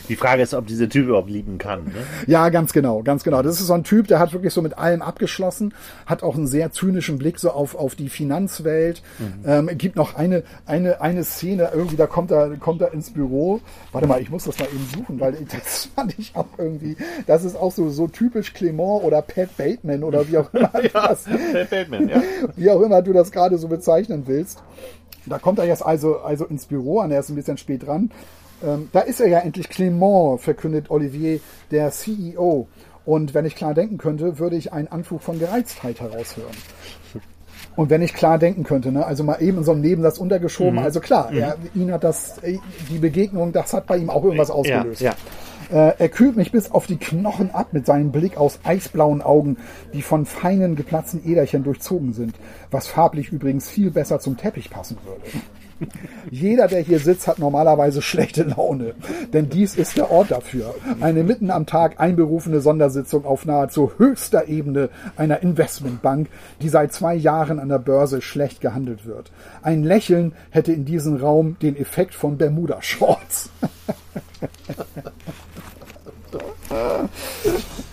Die Frage ist, ob dieser Typ überhaupt lieben kann. Ne? Ja, ganz genau, ganz genau. Das ist so ein Typ, der hat wirklich so mit allem abgeschlossen, hat auch einen sehr zynischen Blick so auf, auf die Finanzwelt. Ähm, gibt noch eine, eine, eine Szene, irgendwie, da kommt er, kommt er ins Büro. Warte mal, ich muss das mal eben suchen, weil das fand ich auch irgendwie, das ist auch so, so typisch Clement oder Pat Bateman oder wie auch immer, du das, Der Batman, ja. wie auch immer du das gerade so bezeichnen willst. Da kommt er jetzt also, also ins Büro an, er ist ein bisschen spät dran. Ähm, da ist er ja endlich Clement, verkündet Olivier, der CEO. Und wenn ich klar denken könnte, würde ich einen Anflug von Gereiztheit heraushören. Und wenn ich klar denken könnte, ne, also mal eben in so einem Nebensatz untergeschoben, also klar, er, ihn hat das, äh, die Begegnung, das hat bei ihm auch irgendwas ausgelöst. ja. Äh, er kühlt mich bis auf die Knochen ab mit seinem Blick aus eisblauen Augen, die von feinen, geplatzten Äderchen durchzogen sind, was farblich übrigens viel besser zum Teppich passen würde. Jeder, der hier sitzt, hat normalerweise schlechte Laune, denn dies ist der Ort dafür. Eine mitten am Tag einberufene Sondersitzung auf nahezu höchster Ebene einer Investmentbank, die seit zwei Jahren an der Börse schlecht gehandelt wird. Ein Lächeln hätte in diesem Raum den Effekt von Bermuda-Shorts.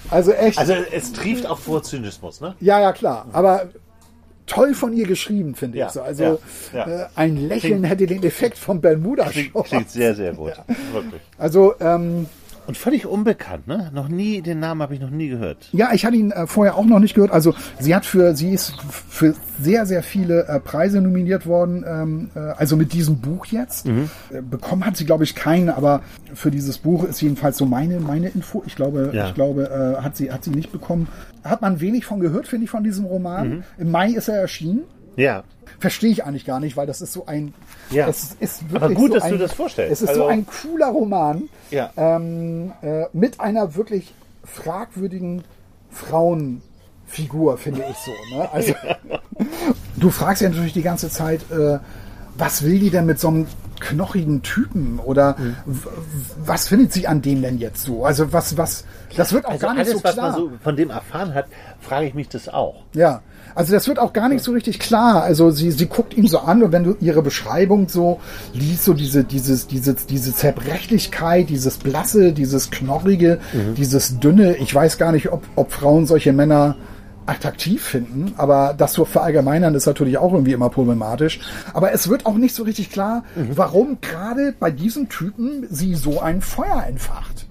Also echt. Also es trieft auch vor Zynismus, ne? ja, ja, klar. Aber toll von ihr geschrieben, finde Ja, ich. So. Also ja. Äh, ein Lächeln Klingt- hätte den Effekt vom Bermuda Klingt, Shorts. klingt sehr, sehr gut. Wirklich. Also ähm, Und völlig unbekannt, ne? Noch nie, den Namen habe ich noch nie gehört. Ja, ich hatte ihn äh, vorher auch noch nicht gehört. Also sie hat für, sie ist für sehr, sehr viele äh, Preise nominiert worden. Ähm, äh, also mit diesem Buch jetzt. Äh, bekommen hat sie, glaube ich, keinen, aber für dieses Buch ist jedenfalls so meine, meine Info. Ich glaube, Ja. ich glaube, äh, hat sie, hat sie nicht bekommen. Hat man wenig von gehört, finde ich, von diesem Roman. Im Mai ist er erschienen. Ja. Verstehe ich eigentlich gar nicht, weil das ist so ein. Ja. Es ist wirklich Aber gut, so dass ein, du das vorstellst. Es ist Also- so ein cooler Roman Ja. ähm, äh, mit einer wirklich fragwürdigen Frauenfigur, finde ich so. Ne? Also, du fragst ja natürlich die ganze Zeit, äh, was will die denn mit so einem knochigen Typen oder Mhm. was findet sie an dem denn jetzt so? Also was, was, das wird auch Also gar nicht alles, so was klar. man so von dem erfahren hat, frage ich mich das auch. Ja, also das wird auch gar nicht so richtig klar. Also sie, sie guckt ihn so an und wenn du ihre Beschreibung so liest, so diese, dieses, diese, diese Zerbrechlichkeit, dieses Blasse, dieses Knorrige, dieses Dünne. Ich weiß gar nicht, ob, ob Frauen solche Männer attraktiv finden, aber das zu verallgemeinern ist natürlich auch irgendwie immer problematisch. Aber es wird auch nicht so richtig klar, warum gerade bei diesem Typen sie so ein Feuer entfacht.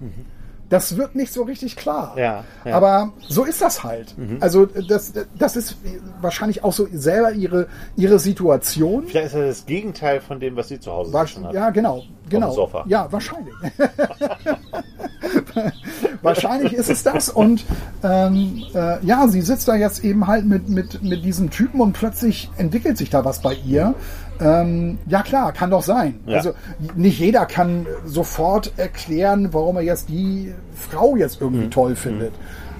Das wird nicht so richtig klar. Ja, ja. Aber so ist das halt. Also das, das ist wahrscheinlich auch so selber ihre, ihre Situation. Vielleicht ist das das Gegenteil von dem, was sie zu Hause War, hat. ja, genau. genau. Sofa. Ja, wahrscheinlich. wahrscheinlich ist es das. Und ähm, äh, ja, sie sitzt da jetzt eben halt mit, mit, mit diesem Typen und plötzlich entwickelt sich da was bei ihr. Ähm, ja klar, kann doch sein. Ja. Also nicht jeder kann sofort erklären, warum er jetzt die Frau jetzt irgendwie toll findet.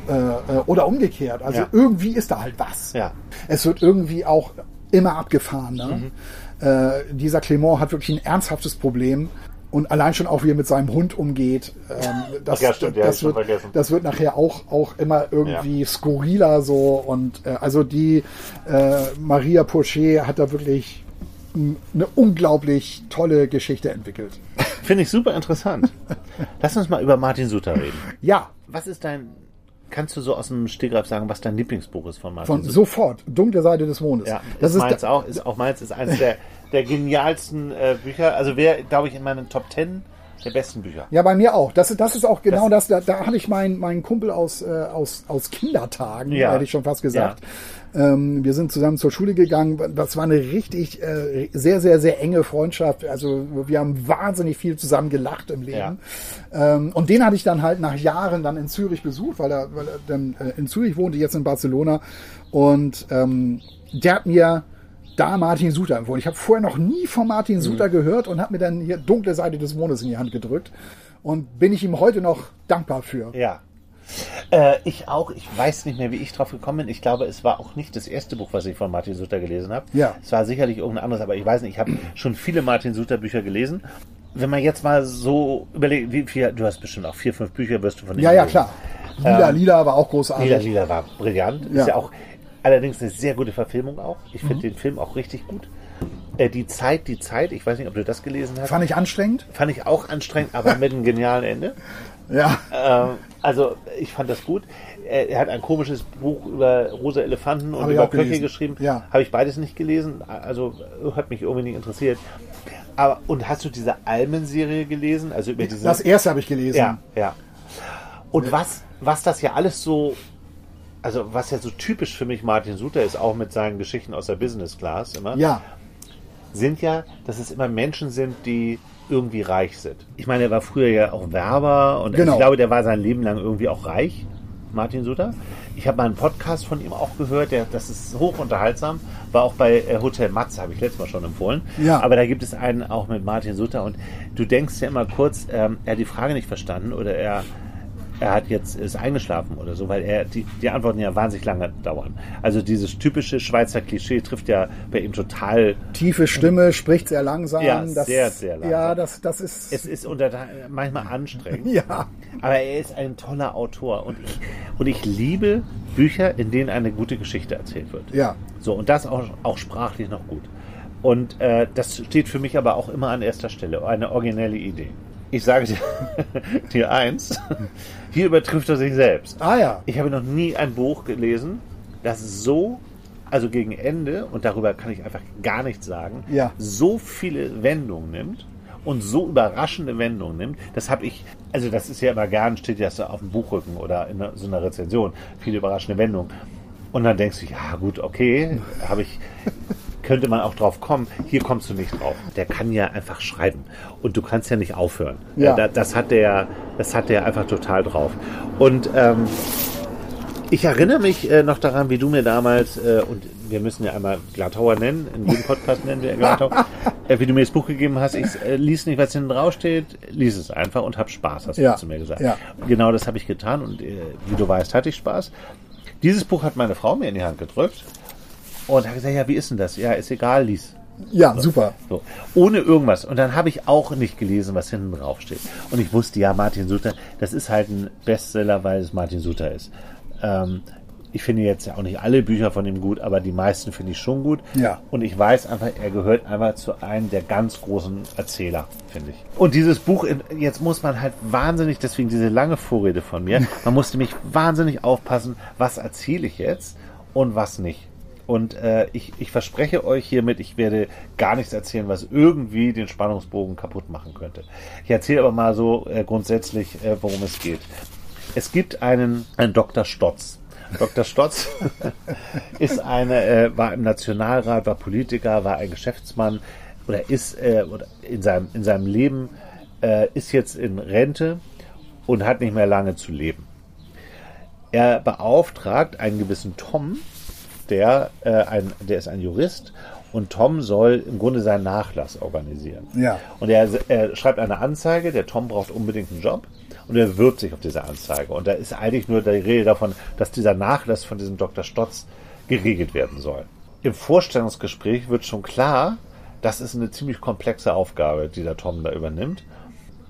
Äh, äh, oder umgekehrt. Also Mhm. Ja. irgendwie ist da halt was. Ja. Es wird irgendwie auch immer abgefahren. Ne? Mhm. Äh, dieser Clement hat wirklich ein ernsthaftes Problem. Und allein schon auch, wie er mit seinem Hund umgeht, ähm, das, ja, stimmt, ja, das, wird, vergessen. das wird nachher auch, auch immer irgendwie skurriler so. Und äh, also die äh, Maria Pochet hat da wirklich eine unglaublich tolle Geschichte entwickelt. Finde ich super interessant. Lass uns mal über Martin Suter reden. Ja, Was ist dein, kannst du so aus dem Stegreif sagen, was dein Lieblingsbuch ist von Martin von Suter? sofort. Dunkle Seite des Mondes. Ja, das ist meins auch. Ist auch meins ist eines der, der genialsten äh, Bücher. Also wäre, glaube ich, in meinen Top Ten der besten Bücher. Ja, bei mir auch. Das, ist- das ist auch genau das. da, da hatte ich meinen meinen Kumpel aus, äh, aus, aus Kindertagen, Ja. hätte ich schon fast gesagt. Ähm, wir sind zusammen zur Schule gegangen. Das war eine richtig äh, sehr, sehr, sehr enge Freundschaft. Also wir haben wahnsinnig viel zusammen gelacht im Leben. Ähm, und den hatte ich dann halt nach Jahren dann in Zürich besucht, weil er, weil er dann äh, in Zürich wohnte, jetzt in Barcelona. Und ähm, der hat mir da Martin Suter empfohlen. Ich habe vorher noch nie von Martin Suter gehört und habe mir dann hier dunkle Seite des Mondes in die Hand gedrückt. Und bin ich ihm heute noch dankbar für. Ja. Äh, ich auch. Ich weiß nicht mehr, wie ich drauf gekommen bin. Ich glaube, es war auch nicht das erste Buch, was ich von Martin Suter gelesen habe. Ja. Es war sicherlich irgendein anderes, aber ich weiß nicht. Ich habe schon viele Martin Suter Bücher gelesen. Wenn man jetzt mal so überlegt, wie viel, du hast bestimmt auch vier, fünf Bücher, wirst du von ihm Ja, ja, gelesen. klar. Lila, Lila war auch großartig. Lila Lila war brillant. Ja. Ist ja auch allerdings eine sehr gute Verfilmung auch. Ich Mhm. finde den Film auch richtig gut. Äh, die Zeit, die Zeit, ich weiß nicht, ob du das gelesen hast. Fand ich anstrengend. Fand ich auch anstrengend, aber mit einem genialen Ende. Ja. Ähm, also ich fand das gut. Er, er hat ein komisches Buch über rosa Elefanten und über Köche geschrieben. Ja. Habe ich beides nicht gelesen. Also hat mich irgendwie nicht interessiert. Aber und hast du diese Almen-Serie gelesen? Also über diese Das erste habe ich gelesen. ja, ja. Und was, was das ja alles so, also was ja so typisch für mich Martin Suter ist, auch mit seinen Geschichten aus der Business Class immer, Ja. sind ja, dass es immer Menschen sind, die irgendwie reich sind. Ich meine, er war früher ja auch Werber und Genau. ich glaube, der war sein Leben lang irgendwie auch reich, Martin Suter. Ich habe mal einen Podcast von ihm auch gehört, der, das ist hoch unterhaltsam, war auch bei äh, Hotel Matze, habe ich letztes Mal schon empfohlen. Ja. Aber da gibt es einen auch mit Martin Sutter und du denkst ja immer kurz, ähm, er hat die Frage nicht verstanden oder er er hat jetzt ist eingeschlafen oder so, weil er die, die Antworten ja wahnsinnig lange dauern. Also dieses typische Schweizer Klischee trifft ja bei ihm total Tiefe Stimme, spricht sehr langsam. Ja, das, sehr, sehr langsam. Ja, das, das ist. es ist unter, manchmal anstrengend. ja. Aber er ist ein toller Autor und ich, und ich liebe Bücher, in denen eine gute Geschichte erzählt wird. Ja. So, und das auch, auch sprachlich noch gut. Und äh, das steht für mich aber auch immer an erster Stelle, eine originelle Idee. ich sage dir, dir eins, hier übertrifft er sich selbst. Ah ja. Ich habe noch nie ein Buch gelesen, das so, also gegen Ende, und darüber kann ich einfach gar nichts sagen, Ja. so viele Wendungen nimmt und so überraschende Wendungen nimmt. Das habe ich, also das ist ja immer gern, steht ja so auf dem Buchrücken oder in so einer Rezension, viele überraschende Wendungen. Und dann denkst du, ja gut, okay, habe ich, könnte man auch drauf kommen. Hier kommst du nicht drauf. Der kann ja einfach schreiben und du kannst ja nicht aufhören. Ja. Da- Das hat der, das hat der einfach total drauf. Und ähm, ich erinnere mich äh, noch daran, wie du mir damals, äh, und wir müssen ja einmal Glattauer nennen, in jedem Podcast nennen wir Glattau, äh, wie du mir das Buch gegeben hast. Ich äh, lies nicht, was hinten drauf steht, lies es einfach und hab Spaß, hast Ja, du zu mir gesagt. ja. Genau das habe ich getan und äh, wie du weißt, hatte ich Spaß. Dieses Buch hat meine Frau mir in die Hand gedrückt und hat gesagt, ja, wie ist denn das? Ja, ist egal, lies. Ja, super. So, ohne irgendwas. Und dann habe ich auch nicht gelesen, was hinten drauf steht. Und ich wusste, ja, Martin Suter, das ist halt ein Bestseller, weil es Martin Suter ist. Ähm, ich finde jetzt ja auch nicht alle Bücher von ihm gut, aber die meisten finde ich schon gut. Ja. Und ich weiß einfach, er gehört einfach zu einem der ganz großen Erzähler, finde ich. Und dieses Buch, jetzt muss man halt wahnsinnig, deswegen diese lange Vorrede von mir, man musste mich wahnsinnig aufpassen, was erzähle ich jetzt und was nicht. Und äh, ich, ich verspreche euch hiermit, ich werde gar nichts erzählen, was irgendwie den Spannungsbogen kaputt machen könnte. Ich erzähle aber mal so äh, grundsätzlich, äh, worum es geht. Es gibt einen, einen Dr. Stotz. Dr. Stotz ist eine, äh, war im Nationalrat, war Politiker, war ein Geschäftsmann oder ist äh, oder in, seinem, in seinem Leben äh, ist jetzt in Rente und hat nicht mehr lange zu leben. Er beauftragt einen gewissen Tom, der, äh, ein, der ist ein Jurist und Tom soll im Grunde seinen Nachlass organisieren. Ja. Und er, er schreibt eine Anzeige, der Tom braucht unbedingt einen Job und er bewirbt sich auf diese Anzeige. Und da ist eigentlich nur die Rede davon, dass dieser Nachlass von diesem Dr. Stotz geregelt werden soll. Im Vorstellungsgespräch wird schon klar, das ist eine ziemlich komplexe Aufgabe, die der Tom da übernimmt.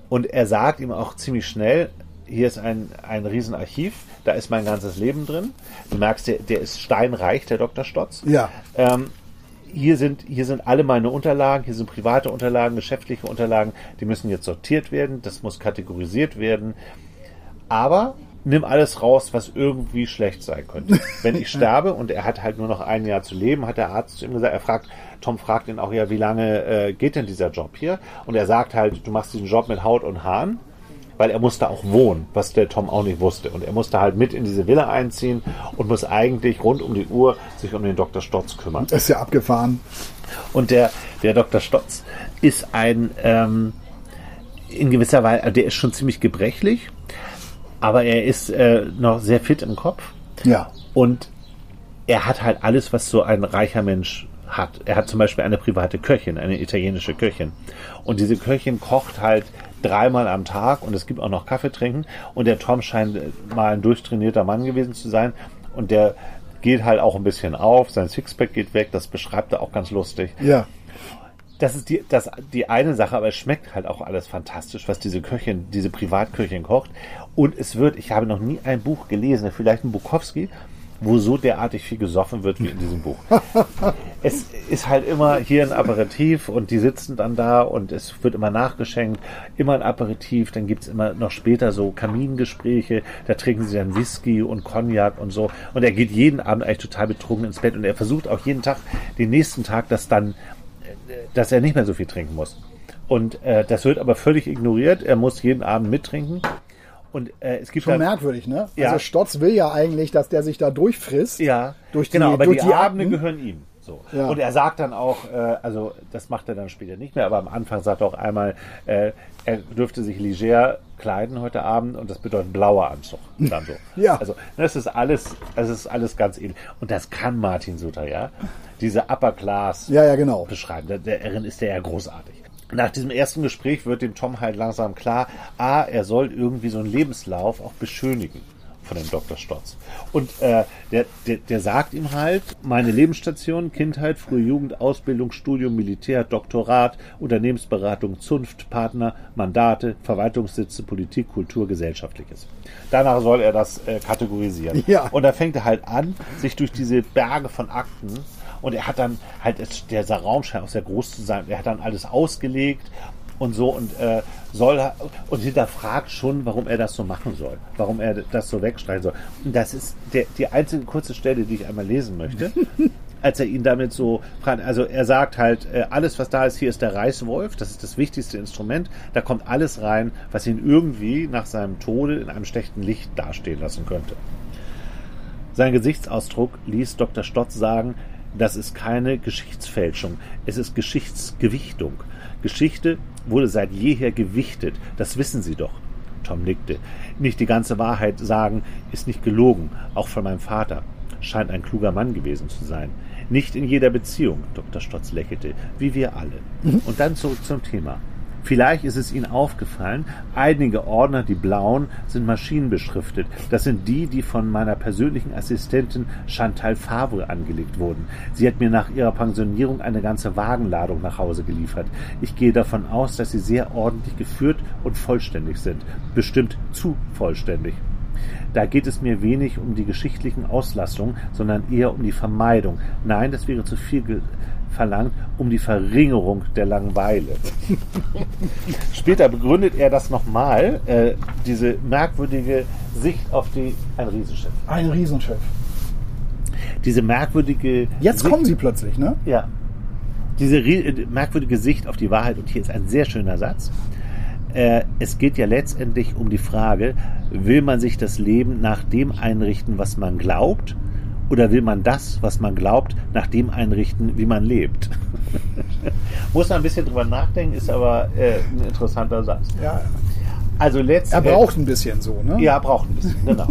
Und er sagt ihm auch ziemlich schnell, hier ist ein, ein Riesenarchiv, da ist mein ganzes Leben drin. Du merkst, der, der ist steinreich, der Dr. Stotz. Ja. Ähm, hier sind, hier sind alle meine Unterlagen, hier sind private Unterlagen, geschäftliche Unterlagen, die müssen jetzt sortiert werden, das muss kategorisiert werden. Aber nimm alles raus, was irgendwie schlecht sein könnte. Wenn ich sterbe und er hat halt nur noch ein Jahr zu leben, hat der Arzt zu ihm gesagt, er fragt, Tom fragt ihn auch, ja, wie lange äh, geht denn dieser Job hier? Und er sagt halt, du machst diesen Job mit Haut und Haaren, weil er musste auch wohnen, was der Tom auch nicht wusste. Und er musste halt mit in diese Villa einziehen und muss eigentlich rund um die Uhr sich um den Dr. Stotz kümmern. Das ist ja abgefahren. Und der, der Dr. Stotz ist ein, ähm, in gewisser Weise, also der ist schon ziemlich gebrechlich, aber er ist äh, noch sehr fit im Kopf Ja. und er hat halt alles, was so ein reicher Mensch hat. Er hat zum Beispiel eine private Köchin, eine italienische Köchin. Und diese Köchin kocht halt dreimal am Tag und es gibt auch noch Kaffee trinken. Und der Tom scheint äh, mal ein durchtrainierter Mann gewesen zu sein. Und der geht halt auch ein bisschen auf, sein Sixpack geht weg, das beschreibt er auch ganz lustig. Ja. Das ist die, das, die eine Sache, aber es schmeckt halt auch alles fantastisch, was diese Köchin, diese Privatköchin kocht. Und es wird, ich habe noch nie ein Buch gelesen, vielleicht ein Bukowski, wo so derartig viel gesoffen wird wie in diesem Buch. es ist halt immer hier ein Aperitif und die sitzen dann da und es wird immer nachgeschenkt, immer ein Aperitif, dann gibt's immer noch später so Kamingespräche, da trinken sie dann Whisky und Cognac und so und er geht jeden Abend eigentlich total betrunken ins Bett und er versucht auch jeden Tag, den nächsten Tag, das dann dass er nicht mehr so viel trinken muss. Und äh, das wird aber völlig ignoriert. Er muss jeden Abend mittrinken. Und äh, es gibt Schon dann- merkwürdig, ne? Ja. Also Stotz will ja eigentlich, dass der sich da durchfrisst. Ja, Durch die- genau, aber durch die, die Abende gehören ihm. So. Ja. Und er sagt dann auch, äh, also das macht er dann später nicht mehr, aber am Anfang sagt er auch einmal, äh, er dürfte sich leger kleiden heute Abend und das bedeutet blauer Anzug. Dann so. Ja. Also das ist alles, das ist alles ganz ähnlich. Und das kann Martin Sutter, ja. Diese Upper Class Ja, ja, genau. beschreiben. Der, darin ist er ja großartig. Nach diesem ersten Gespräch wird dem Tom halt langsam klar, A, er soll irgendwie so einen Lebenslauf auch beschönigen von dem Dr. Stotz. Und äh, der, der, der sagt ihm halt, meine Lebensstation, Kindheit, frühe Jugend, Ausbildung, Studium, Militär, Doktorat, Unternehmensberatung, Zunft, Partner, Mandate, Verwaltungssitze, Politik, Kultur, Gesellschaftliches. Danach soll er das äh, kategorisieren. Ja. Und da fängt er halt an, sich durch diese Berge von Akten und er hat dann halt, es- der Raum scheint auch sehr groß zu sein, er hat dann alles ausgelegt und so und äh, soll und hinterfragt schon, warum er das so machen soll, warum er das so wegstreichen soll. Und das ist der, die einzige kurze Stelle, die ich einmal lesen möchte. als er ihn damit so fragt. Also er sagt halt, äh, alles was da ist, hier ist der Reißwolf, das ist das wichtigste Instrument. Da kommt alles rein, was ihn irgendwie nach seinem Tode in einem schlechten Licht dastehen lassen könnte. Sein Gesichtsausdruck ließ Dr. Stotz sagen, das ist keine Geschichtsfälschung, es ist Geschichtsgewichtung. Geschichte wurde seit jeher gewichtet, das wissen Sie doch. Tom nickte. Nicht die ganze Wahrheit sagen, ist nicht gelogen, auch von meinem Vater. Scheint ein kluger Mann gewesen zu sein. Nicht in jeder Beziehung, Dr. Stotz lächelte, wie wir alle. Und dann zurück zum Thema. Vielleicht ist es Ihnen aufgefallen, einige Ordner, die blauen, sind maschinenbeschriftet. Das sind die, die von meiner persönlichen Assistentin Chantal Favre angelegt wurden. Sie hat mir nach ihrer Pensionierung eine ganze Wagenladung nach Hause geliefert. Ich gehe davon aus, dass sie sehr ordentlich geführt und vollständig sind. Bestimmt zu vollständig. Da geht es mir wenig um die geschichtlichen Auslassungen, sondern eher um die Vermeidung. Nein, das wäre zu viel verlangt, um die Verringerung der Langeweile. Später begründet er das nochmal, äh, diese merkwürdige Sicht auf die, ein Riesenschiff. Ein Riesenschiff. Diese merkwürdige. Jetzt Sicht, kommen sie plötzlich, ne? Ja. Diese merkwürdige Sicht auf die Wahrheit, und hier ist ein sehr schöner Satz. Äh, es geht ja letztendlich um die Frage, will man sich das Leben nach dem einrichten, was man glaubt, oder will man das, was man glaubt, nach dem einrichten, wie man lebt? Muss man ein bisschen drüber nachdenken, ist aber äh, ein interessanter Satz. Ja. Also er braucht ein bisschen so, ne? Ja, braucht ein bisschen, genau.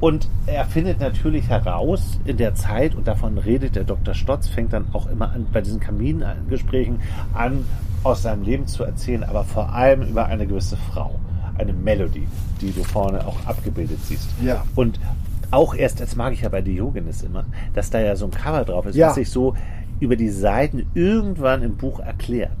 und er findet natürlich heraus in der Zeit, und davon redet der Dr. Stotz, fängt dann auch immer an, bei diesen Kamingesprächen an, aus seinem Leben zu erzählen, aber vor allem über eine gewisse Frau, eine Melody, die du vorne auch abgebildet siehst. Ja. Und auch erst, das mag ich ja bei Diogenes immer, dass da ja so ein Cover drauf ist, ja. was sich so über die Seiten irgendwann im Buch erklärt.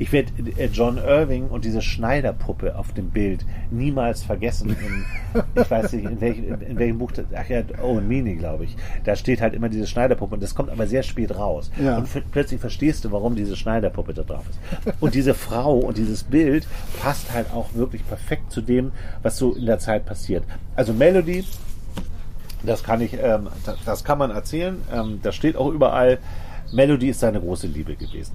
Ich werde äh, John Irving und diese Schneiderpuppe auf dem Bild niemals vergessen. In, ich weiß nicht, in, welch, in, welchem Buch, ach ja, Owen Meany, glaube ich. Da steht halt immer diese Schneiderpuppe und das kommt aber sehr spät raus. Ja. Und plötzlich verstehst du, warum diese Schneiderpuppe da drauf ist. Und diese Frau und dieses Bild passt halt auch wirklich perfekt zu dem, was so in der Zeit passiert. Also Melody, das kann ich, ähm, das, das, kann man erzählen. Ähm, das steht auch überall. Melody ist seine große Liebe gewesen.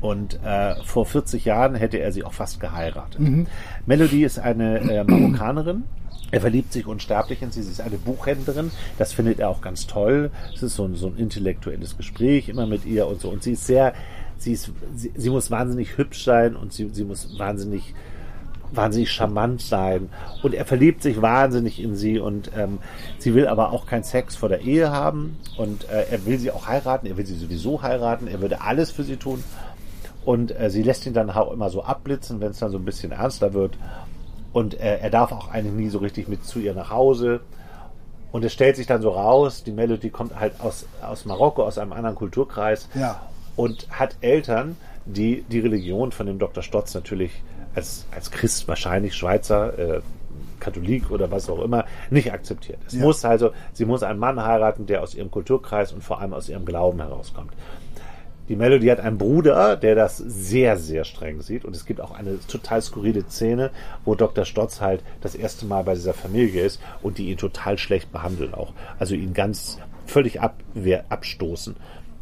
Und äh, vor 40 Jahren hätte er sie auch fast geheiratet. Mhm. Melody ist eine äh, Marokkanerin. Er verliebt sich unsterblich in sie. Sie ist eine Buchhändlerin. Das findet er auch ganz toll. Es ist so ein, so ein intellektuelles Gespräch immer mit ihr und so. Und sie ist sehr, sie ist, sie, sie muss wahnsinnig hübsch sein und sie, sie muss wahnsinnig wahnsinnig charmant sein und er verliebt sich wahnsinnig in sie und ähm, sie will aber auch keinen Sex vor der Ehe haben und äh, er will sie auch heiraten, er will sie sowieso heiraten, er würde alles für sie tun und äh, sie lässt ihn dann auch immer so abblitzen, wenn es dann so ein bisschen ernster wird. Und äh, er darf auch eigentlich nie so richtig mit zu ihr nach Hause. Und es stellt sich dann so raus, die Melody kommt halt aus, aus Marokko, aus einem anderen Kulturkreis. Ja. Und hat Eltern, die die Religion von dem Dr. Stotz natürlich als, als Christ, wahrscheinlich Schweizer, äh, Katholik oder was auch immer, nicht akzeptiert. Es ja. muss also, sie muss einen Mann heiraten, der aus ihrem Kulturkreis und vor allem aus ihrem Glauben herauskommt. Die Melody hat einen Bruder, der das sehr, sehr streng sieht. Und es gibt auch eine total skurrile Szene, wo Dr. Stotz halt das erste Mal bei dieser Familie ist und die ihn total schlecht behandeln auch. Also ihn ganz völlig abwehr, abstoßen.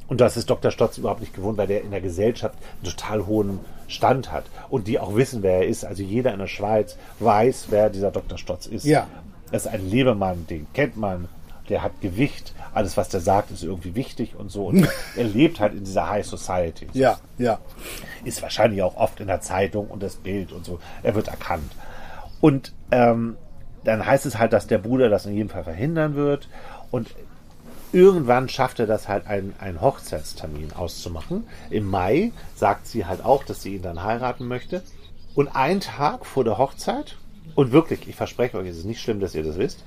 Und das ist Dr. Stotz überhaupt nicht gewohnt, weil der in der Gesellschaft einen total hohen Stand hat. Und die auch wissen, wer er ist. Also jeder in der Schweiz weiß, wer dieser Dr. Stotz ist. Ja. Das ist ein Lebemann, den kennt man, der hat Gewicht, alles, was der sagt, ist irgendwie wichtig und so. Und er lebt halt in dieser High Society. Ja, ja. Ist wahrscheinlich auch oft in der Zeitung und das Bild und so. Er wird erkannt. Und ähm, dann heißt es halt, dass der Bruder das in jedem Fall verhindern wird. Und irgendwann schafft er das halt, einen, einen Hochzeitstermin auszumachen. Im Mai sagt sie halt auch, dass sie ihn dann heiraten möchte. Und einen Tag vor der Hochzeit, und wirklich, ich verspreche euch, es ist nicht schlimm, dass ihr das wisst,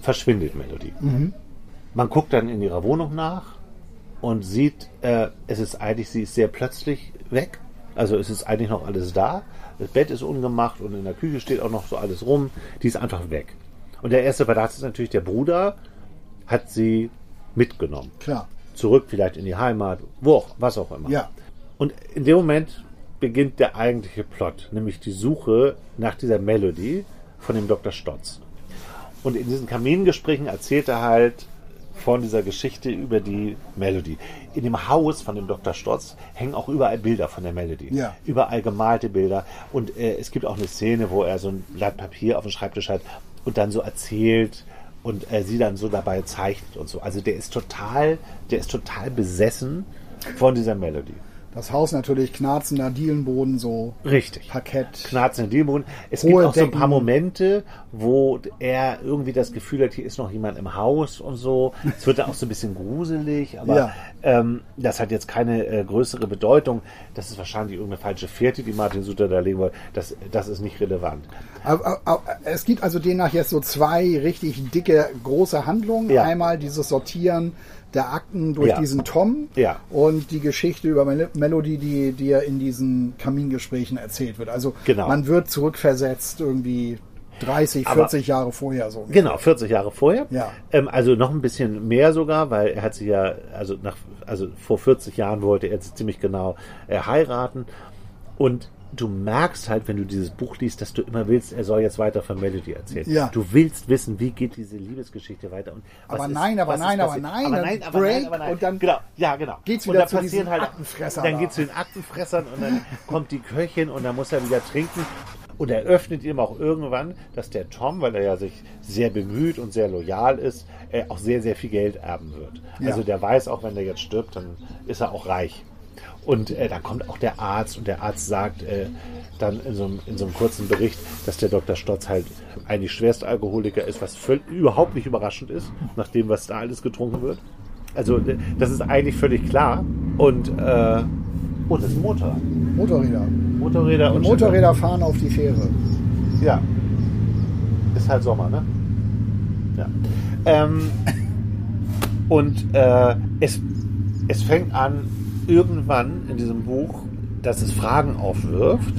verschwindet Melody. Mhm. Man guckt dann in ihrer Wohnung nach und sieht, äh, es ist eigentlich, sie ist sehr plötzlich weg. Also es ist eigentlich noch alles da. Das Bett ist ungemacht und in der Küche steht auch noch so alles rum. Die ist einfach weg. Und der erste Verdacht ist natürlich, der Bruder hat sie mitgenommen. Klar. Zurück vielleicht in die Heimat, wo auch, was auch immer. Ja. Und in dem Moment beginnt der eigentliche Plot, nämlich die Suche nach dieser Melody von dem Dr. Stotz. Und in diesen Kamingesprächen erzählt er halt von dieser Geschichte über die Melody. In dem Haus von dem Dr. Stotz hängen auch überall Bilder von der Melody. Ja. Überall gemalte Bilder. Und äh, es gibt auch eine Szene, wo er so ein Blatt Papier auf dem Schreibtisch hat und dann so erzählt und äh, sie dann so dabei zeichnet und so. Also der ist total, der ist total besessen von dieser Melody. Das Haus natürlich knarzender Dielenboden, so Richtig. Parkett. Knarzende Dielboden. Es gibt auch so ein Decken. paar Momente, wo er irgendwie das Gefühl hat, hier ist noch jemand im Haus und so. Es wird dann auch so ein bisschen gruselig, aber Ja. ähm, das hat jetzt keine äh, größere Bedeutung. Das ist wahrscheinlich irgendeine falsche Fährte, die Martin Suter da legen wollte. Das, das ist nicht relevant. Aber, aber, es gibt also demnach jetzt so zwei richtig dicke, große Handlungen. Ja. Einmal dieses Sortieren der Akten durch Ja. diesen Tom Ja. und die Geschichte über Mel Melody, die dir in diesen Kamingesprächen erzählt wird. Also Genau. man wird zurückversetzt irgendwie 30, Aber- 40 Jahre vorher so. Genau, 40 Jahre vorher. Ja. Ähm, also noch ein bisschen mehr sogar, weil er hat sich ja, also nach, also vor 40 Jahren wollte er ziemlich genau äh, heiraten. Und du merkst halt, wenn du dieses Buch liest, dass du immer willst, er soll jetzt weiter von Melody erzählen. Ja. Du willst wissen, wie geht diese Liebesgeschichte weiter. Und Aber ist- nein, aber nein, aber nein, aber nein, aber nein, aber nein. und dann genau, ja, genau. geht's und wieder dann zu passieren halt, Aktenfressern Dann da. geht's zu den Aktenfressern und dann kommt die Köchin und dann muss er wieder trinken. Und er öffnet ihm auch irgendwann, dass der Tom, weil er ja sich sehr bemüht und sehr loyal ist, äh, auch sehr, sehr viel Geld erben wird. Ja. Also der weiß auch, wenn der jetzt stirbt, dann ist er auch reich. Und äh, dann kommt auch der Arzt und der Arzt sagt äh, dann in so, einem, in so einem kurzen Bericht, dass der Dr. Stotz halt eigentlich Schwerstalkoholiker ist, was völ- überhaupt nicht überraschend ist, nach dem, was da alles getrunken wird. Also das ist eigentlich völlig klar. Und, äh, oh, das ist ein Motorrad. Motorräder. Motorräder und Motorräder fahren auf die Fähre. ja. Ist halt Sommer, ne? Ja. Ähm, und äh, es, es fängt an, irgendwann in diesem Buch, dass es Fragen aufwirft,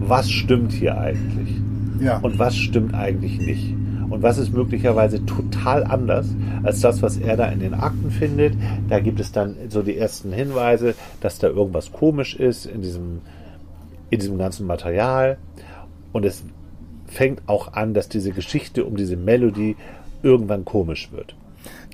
was stimmt hier eigentlich? Ja. Und was stimmt eigentlich nicht? Und was ist möglicherweise total anders als das, was er da in den Akten findet? Da gibt es dann so die ersten Hinweise, dass da irgendwas komisch ist in diesem, in diesem ganzen Material. Und es fängt auch an, dass diese Geschichte um diese Melodie irgendwann komisch wird.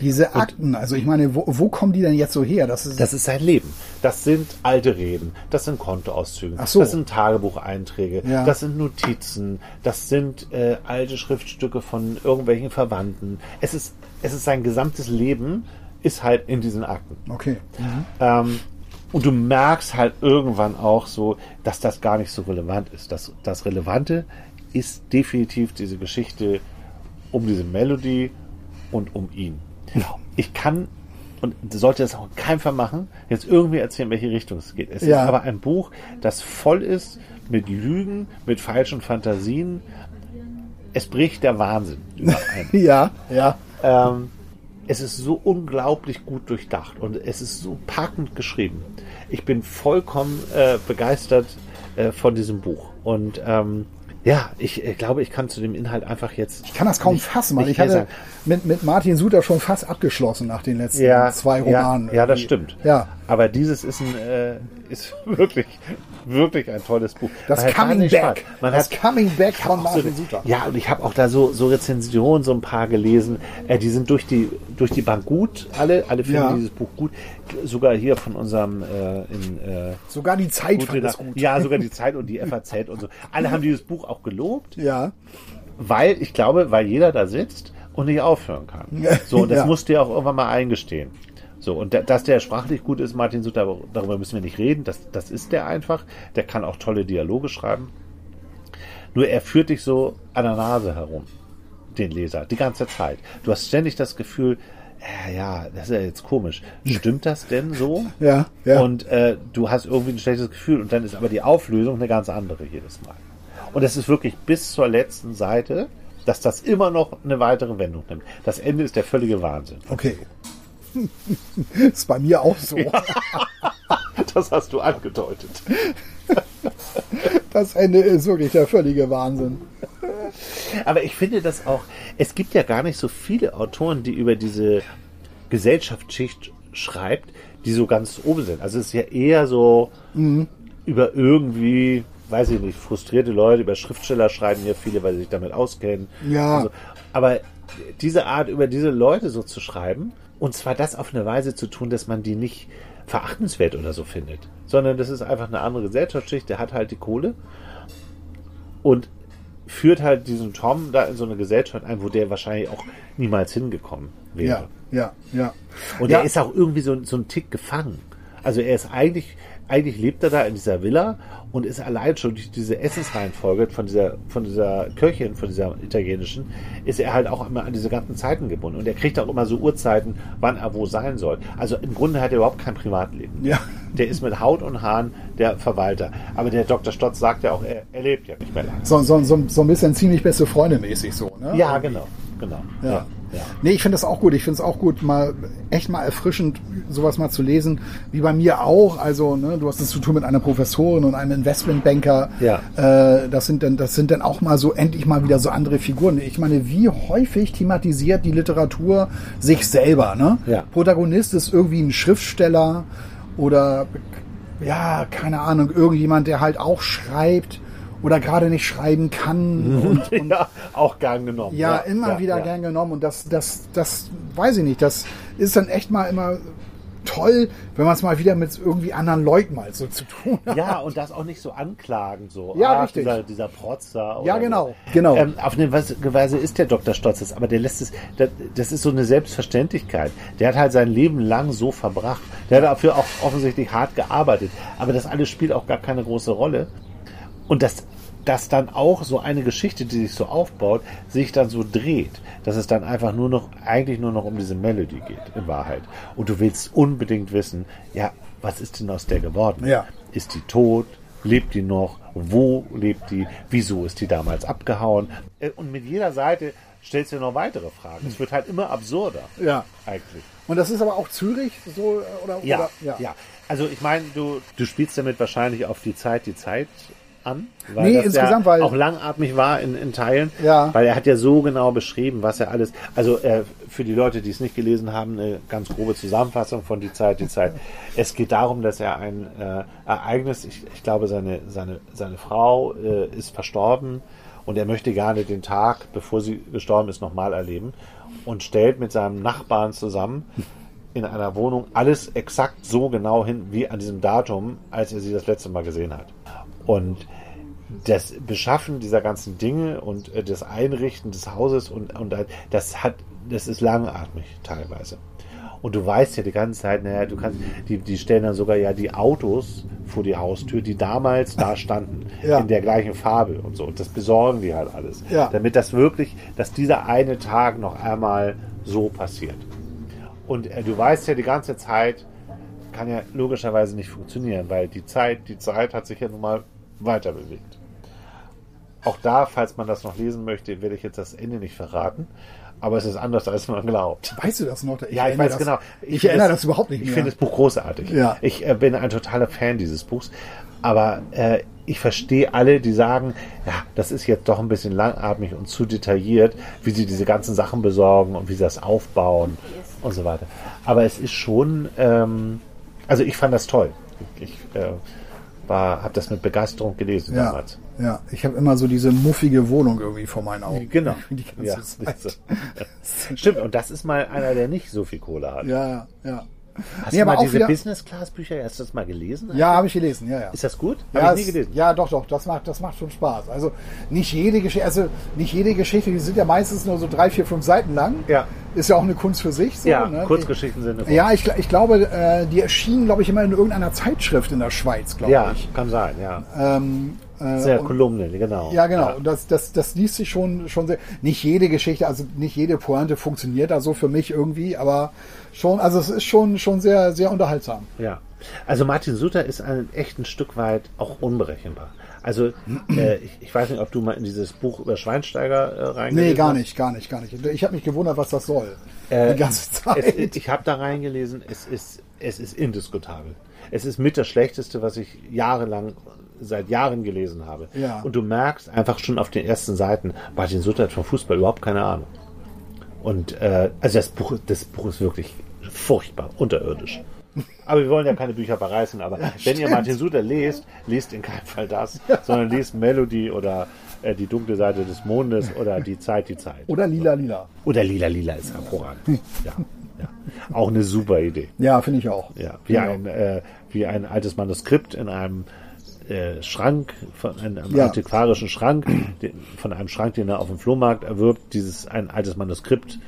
Diese Akten, also ich meine, wo, wo kommen die denn jetzt so her? Das ist, Das ist sein Leben. Das sind alte Reden, das sind Kontoauszüge, Ach so. das sind Tagebucheinträge, Ja. das sind Notizen, das sind äh, alte Schriftstücke von irgendwelchen Verwandten. Es ist, es ist sein gesamtes Leben, ist halt in diesen Akten. okay. Ähm, und du merkst halt irgendwann auch so, dass das gar nicht so relevant ist. Das, das Relevante ist definitiv diese Geschichte um diese Melodie und um ihn. Ich kann und sollte das auch in keinem Fall machen, jetzt irgendwie erzählen, in welche Richtung es geht. Es Ja. ist aber ein Buch, das voll ist mit Lügen, mit falschen Fantasien. Es bricht der Wahnsinn über einen. Ja, ja. Ähm, es ist so unglaublich gut durchdacht und es ist so packend geschrieben. Ich bin vollkommen äh, begeistert äh, von diesem Buch. Und ähm, ja, ich äh, glaube, ich kann zu dem Inhalt einfach jetzt. Ich kann das kaum fassen, weil nicht ich hatte sagen. mit, mit Martin Suter schon fast abgeschlossen nach den letzten ja, zwei Romanen. Ja, ja, das stimmt. Ja. Aber dieses ist ein äh, ist wirklich wirklich ein tolles Buch. Das Man Coming Back. Man das hat Coming Back von Martin so, Suter. Ja, und ich habe auch da so, so Rezensionen, so ein paar gelesen. Äh, die sind durch die, durch die Bank gut, alle, alle finden Ja. dieses Buch gut. Sogar hier von unserem äh, in, äh, Sogar die Zeit fand es gut. Ja, sogar die Zeit und die FAZ und so. Alle haben dieses Buch auch gelobt, Ja. weil, ich glaube, weil jeder da sitzt und nicht aufhören kann. So, und das Ja. musst du ja auch irgendwann mal eingestehen. So, und da, dass der sprachlich gut ist, Martin Sutter, darüber müssen wir nicht reden. Das, das ist der einfach. Der kann auch tolle Dialoge schreiben. Nur er führt dich so an der Nase herum, den Leser, die ganze Zeit. Du hast ständig das Gefühl, ja, ja, das ist ja jetzt komisch. Stimmt das denn so? Ja, ja. Und äh, du hast irgendwie ein schlechtes Gefühl und dann ist aber die Auflösung eine ganz andere jedes Mal. Und es ist wirklich bis zur letzten Seite, dass das immer noch eine weitere Wendung nimmt. Das Ende ist der völlige Wahnsinn. Okay. Ist bei mir auch so. Das hast du angedeutet. Das Ende ist wirklich der völlige Wahnsinn. Aber ich finde das auch, es gibt ja gar nicht so viele Autoren, die über diese Gesellschaftsschicht schreibt, die so ganz oben sind. Also es ist ja eher so über irgendwie, weiß ich nicht, frustrierte Leute, über Schriftsteller schreiben ja viele, weil sie sich damit auskennen. Ja. Also, aber diese Art, über diese Leute so zu schreiben, und zwar das auf eine Weise zu tun, dass man die nicht verachtenswert oder so findet, sondern das ist einfach eine andere Gesellschaftsschicht, der hat halt die Kohle und führt halt diesen Tom da in so eine Gesellschaft ein, wo der wahrscheinlich auch niemals hingekommen wäre. Ja, ja, ja. Und ja. er ist auch irgendwie so, so ein Tick gefangen. Also er ist eigentlich, eigentlich lebt er da in dieser Villa und ist allein schon durch diese Essensreihenfolge von dieser, von dieser Köchin, von dieser italienischen, ist er halt auch immer an diese ganzen Zeiten gebunden. Und er kriegt auch immer so Uhrzeiten, wann er wo sein soll. Also im Grunde hat er überhaupt kein Privatleben. Ja. Der ist mit Haut und Haaren der Verwalter. Aber der Dr. Stotz sagt ja auch, er, er lebt ja nicht mehr lange. So, so, so, so ein bisschen ziemlich beste Freunde mäßig so, ne? Ja, genau, genau. Ja. ja. Nee, ich finde das auch gut. Ich finde es auch gut, mal echt mal erfrischend, sowas mal zu lesen. Wie bei mir auch. Also, ne, du hast es zu tun mit einer Professorin und einem Investmentbanker. Ja. Äh, das sind dann, das sind dann auch mal so endlich mal wieder so andere Figuren. Ich meine, wie häufig thematisiert die Literatur sich selber, ne? Ja. Protagonist ist irgendwie ein Schriftsteller oder ja, keine Ahnung, irgendjemand, der halt auch schreibt oder gerade nicht schreiben kann und, und ja, auch gern genommen. ja, immer ja, wieder ja. gern genommen. Und das, das, das weiß ich nicht. Das ist dann echt mal immer toll, wenn man es mal wieder mit irgendwie anderen Leuten mal so zu tun hat. Ja, und das auch nicht so anklagen, so. Ja, ah, richtig. Dieser, dieser Protzer. Ja, genau, genau. Ähm, auf eine Weise Weise ist der Dr. Stotz es, aber der lässt es, das, das ist so eine Selbstverständlichkeit. Der hat halt sein Leben lang so verbracht. Der hat dafür auch offensichtlich hart gearbeitet. Aber das alles spielt auch gar keine große Rolle. Und das, dass dann auch so eine Geschichte, die sich so aufbaut, sich dann so dreht, dass es dann einfach nur noch, eigentlich nur noch um diese Melody geht, in Wahrheit. Und du willst unbedingt wissen, ja, was ist denn aus der geworden? Ja. Ist die tot? Lebt die noch? Wo lebt die? Wieso ist die damals abgehauen? Äh, Und mit jeder Seite stellst du noch weitere Fragen. Es wird halt immer absurder. Ja. Eigentlich. Und das ist aber auch Zürich so äh, oder Ja, oder, ja. Also ich meine, du, du spielst damit wahrscheinlich auf die Zeit, die Zeit an. Nee, das insgesamt, ja weil- auch langatmig war in, in Teilen. Ja. Weil er hat ja so genau beschrieben, was er alles. Also äh, für die Leute, die es nicht gelesen haben, eine ganz grobe Zusammenfassung von die Zeit, die Zeit. Es geht darum, dass er ein äh, Ereignis, ich, ich glaube, seine, seine, seine Frau äh, ist verstorben und er möchte gerne den Tag, bevor sie gestorben ist, nochmal erleben und stellt mit seinem Nachbarn zusammen in einer Wohnung alles exakt so genau hin wie an diesem Datum, als er sie das letzte Mal gesehen hat. Und das Beschaffen dieser ganzen Dinge und äh, das Einrichten des Hauses und, und das hat, das ist langatmig teilweise. Und du weißt ja die ganze Zeit, naja, du kannst, die, die stellen dann sogar ja die Autos vor die Haustür, die damals da standen, Ja. in der gleichen Farbe und so. Und das besorgen die halt alles. Ja. Damit das wirklich, dass dieser eine Tag noch einmal so passiert. Und äh, du weißt ja die ganze Zeit, kann ja logischerweise nicht funktionieren, weil die Zeit, die Zeit hat sich ja nun mal weiter bewegt. Auch da, falls man das noch lesen möchte, werde ich jetzt das Ende nicht verraten. Aber es ist anders, als man glaubt. Weißt du das noch? ja, ich erinnere weiß das, genau. Ich, finde erinnere das- das überhaupt nicht Ich mehr. finde das Buch großartig. Ja. Ich äh, bin ein totaler Fan dieses Buchs. Aber äh, ich verstehe alle, die sagen, ja, das ist jetzt doch ein bisschen langatmig und zu detailliert, wie sie diese ganzen Sachen besorgen und wie sie das aufbauen und so weiter. Aber es ist schon, ähm, also ich fand das toll. Ich, ich äh, war, habe das mit Begeisterung gelesen ja, damals. ja, ich habe immer so diese muffige Wohnung irgendwie vor meinen Augen. Genau. Die ganze Ja, Zeit. Stimmt, und das ist mal einer, der nicht so viel Kohle hat. Ja, ja. Hast Nee, du aber mal auch diese Business-Class-Bücher, das mal gelesen? Ja, habe ich gelesen, ja, ja. Ist das gut? Ja, Habe ich nie es- gelesen. ja, doch, doch, das macht, das macht schon Spaß. Also nicht jede Geschichte, also nicht jede Geschichte, die sind ja meistens nur so drei, vier, fünf Seiten lang. Ja. Ist ja auch eine Kunst für sich. So, Ja, ne? Kurzgeschichten sind eine Ja, ich, ich glaube, äh, die erschienen, glaube ich, immer in irgendeiner Zeitschrift in der Schweiz, glaube Ja, ich. kann sein, ja. Ähm, äh, Sehr und- Kolumne, genau. Ja, genau. Und das, das, das liest sich schon, schon sehr. Nicht jede Geschichte, also nicht jede Pointe funktioniert da so für mich irgendwie, aber schon, also es ist schon, schon sehr, sehr unterhaltsam. Ja. Also Martin Suter ist ein echt ein Stück weit auch unberechenbar. Also äh, ich, ich weiß nicht, ob du mal in dieses Buch über Schweinsteiger äh, reingelesen Nee, gar nicht, gar nicht, gar nicht. Ich habe mich gewundert, was das soll. Äh, die ganze Zeit. Es, ich habe da reingelesen, es ist, es ist indiskutabel. Es ist mit das Schlechteste, was ich jahrelang, seit Jahren gelesen habe. Ja. Und du merkst einfach schon auf den ersten Seiten, Martin Sutter hat vom Fußball überhaupt keine Ahnung. Und äh, also das Buch, das Buch ist wirklich furchtbar, unterirdisch. Aber wir wollen ja keine Bücher bereißen. Aber wenn ihr Martin Suter lest, lest in keinem Fall das, sondern lest Melody oder äh, Die dunkle Seite des Mondes oder Die Zeit, die Zeit. Oder Lila Lila. Oder Lila Lila ist hervorragend. Ja, ja. Auch eine super Idee. Ja, finde ich auch. Ja, wie ein, äh, wie ein altes Manuskript in einem äh, Schrank, von einem Ja. antiquarischen Schrank, den, von einem Schrank, den er auf dem Flohmarkt erwirbt, dieses ein altes Manuskript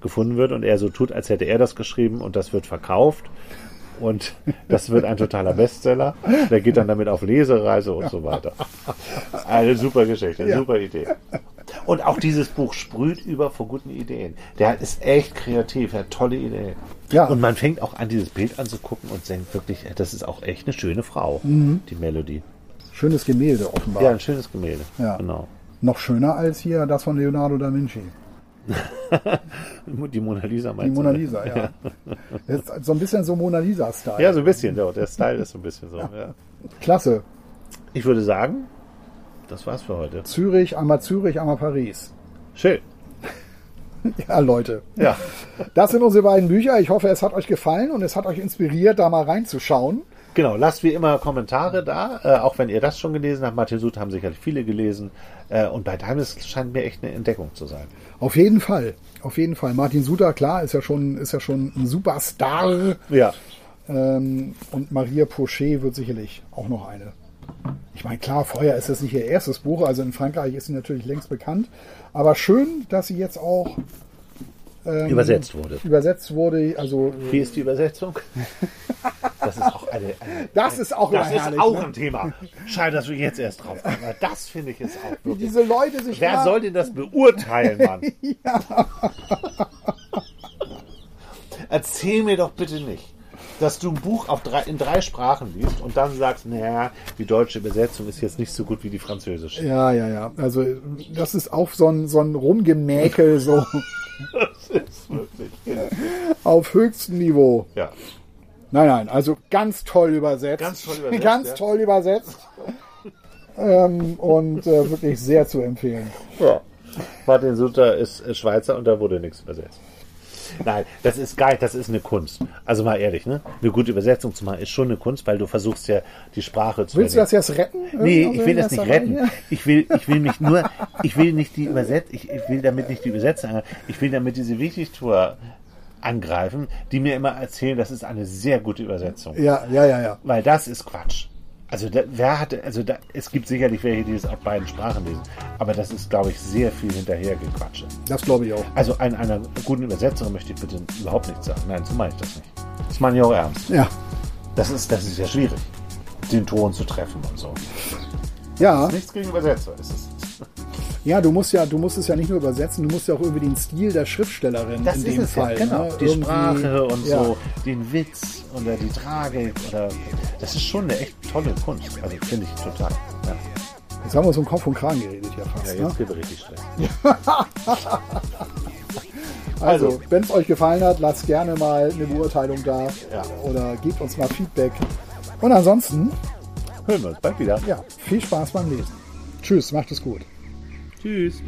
gefunden wird und er so tut, als hätte er das geschrieben und das wird verkauft. Und das wird ein totaler Bestseller. Der geht dann damit auf Lesereise und so weiter. Eine super Geschichte, Ja. super Idee. Und auch dieses Buch sprüht über vor guten Ideen. Der ist echt kreativ, er hat tolle Ideen. Ja. Und man fängt auch an, dieses Bild anzugucken und denkt wirklich, das ist auch echt eine schöne Frau, Mhm. die Melodie. Schönes Gemälde offenbar. Ja, ein schönes Gemälde. Ja. Genau. Noch schöner als hier das von Leonardo da Vinci. Die Mona Lisa Die meinst Mona du, ne? Lisa, ja. Das ist so ein bisschen so Mona Lisa-Style. Ja, so ein bisschen, ja, der Style ist so ein bisschen so. Ja. Klasse. Ich würde sagen, das war's für heute. Zürich, einmal Zürich, einmal Paris. Schön. Ja, Leute. Ja. Das sind unsere beiden Bücher. Ich hoffe, es hat euch gefallen und es hat euch inspiriert, da mal reinzuschauen. Genau, lasst wie immer Kommentare da, äh, auch wenn ihr das schon gelesen habt. Martin Sud haben sicherlich viele gelesen. Äh, und bei Timeless scheint mir echt eine Entdeckung zu sein. Auf jeden Fall. Auf jeden Fall. Martin Suter, klar, ist ja schon, ist ja schon ein Superstar. Ja. Ähm, und Maria Pochet wird sicherlich auch noch eine. Ich meine, klar, vorher ist das nicht ihr erstes Buch, also in Frankreich ist sie natürlich längst bekannt. Aber schön, dass sie jetzt auch ähm, Übersetzt wurde. übersetzt wurde. Also Wie ist die Übersetzung? Das ist auch eine. eine das ist auch das ist herrlich. auch ne? ein Thema. Schade, dass wir jetzt erst drauf. Aber das finde ich jetzt auch Wie wirklich. diese Leute sich Wer soll denn das beurteilen, Mann? Erzähl mir doch bitte nicht, dass du ein Buch auf drei, in drei Sprachen liest und dann sagst, naja, die deutsche Übersetzung ist jetzt nicht so gut wie die französische. Ja, ja, ja. Also das ist auch so ein, so ein Rumgemäkel so Das ist wirklich. auf höchstem Niveau. Ja. Nein, nein, also ganz toll übersetzt. Ganz toll übersetzt, Ganz ja. toll übersetzt. ähm, und äh, wirklich sehr zu empfehlen. ja. Martin Sutter ist Schweizer und da wurde nichts übersetzt. Nein, das ist geil, das ist eine Kunst. Also mal ehrlich, ne? Eine gute Übersetzung zu machen ist schon eine Kunst, weil du versuchst ja die Sprache zu Willst du das jetzt retten? Nee, ich will das nicht retten. Reihe? Ich will, ich will mich nur, ich will nicht die Übersetz, ich, ich will damit nicht die Übersetzer, ich will damit diese Wichtigtour angreifen, die mir immer erzählen, das ist eine sehr gute Übersetzung. Ja, ja, ja, ja. Weil das ist Quatsch. Also da, wer hatte, also da, es gibt sicherlich welche, die es auf beiden Sprachen lesen, aber das ist, glaube ich, sehr viel hinterhergequatsche. Das glaube ich auch. Also an einer guten Übersetzerin möchte ich bitte überhaupt nichts sagen. Nein, so meine ich das nicht. Das meine ich auch ernst. Ja. Das ist, das ist ja schwierig, den Ton zu treffen und so. Ja, Nichts gegen Übersetzer ist es. ja, du musst ja, du musst es ja nicht nur übersetzen, du musst ja auch irgendwie den Stil der Schriftstellerin Das in ist dem Fall. ja, genau. ne? Die Irgendwie- Sprache und ja. so, den Witz oder die Tragik oder das ist schon eine echt tolle Kunst. Also finde ich total. Ja, Jetzt haben wir uns um Kopf und Kragen geredet ja fast. ja ne? jetzt es richtig Stress. Also, Also. wenn es euch gefallen hat, lasst gerne mal eine Beurteilung da Ja. oder gebt uns mal Feedback. Und ansonsten, Hören wir uns bald wieder. ja, viel Spaß beim Lesen. Tschüss, macht es gut. Tschüss.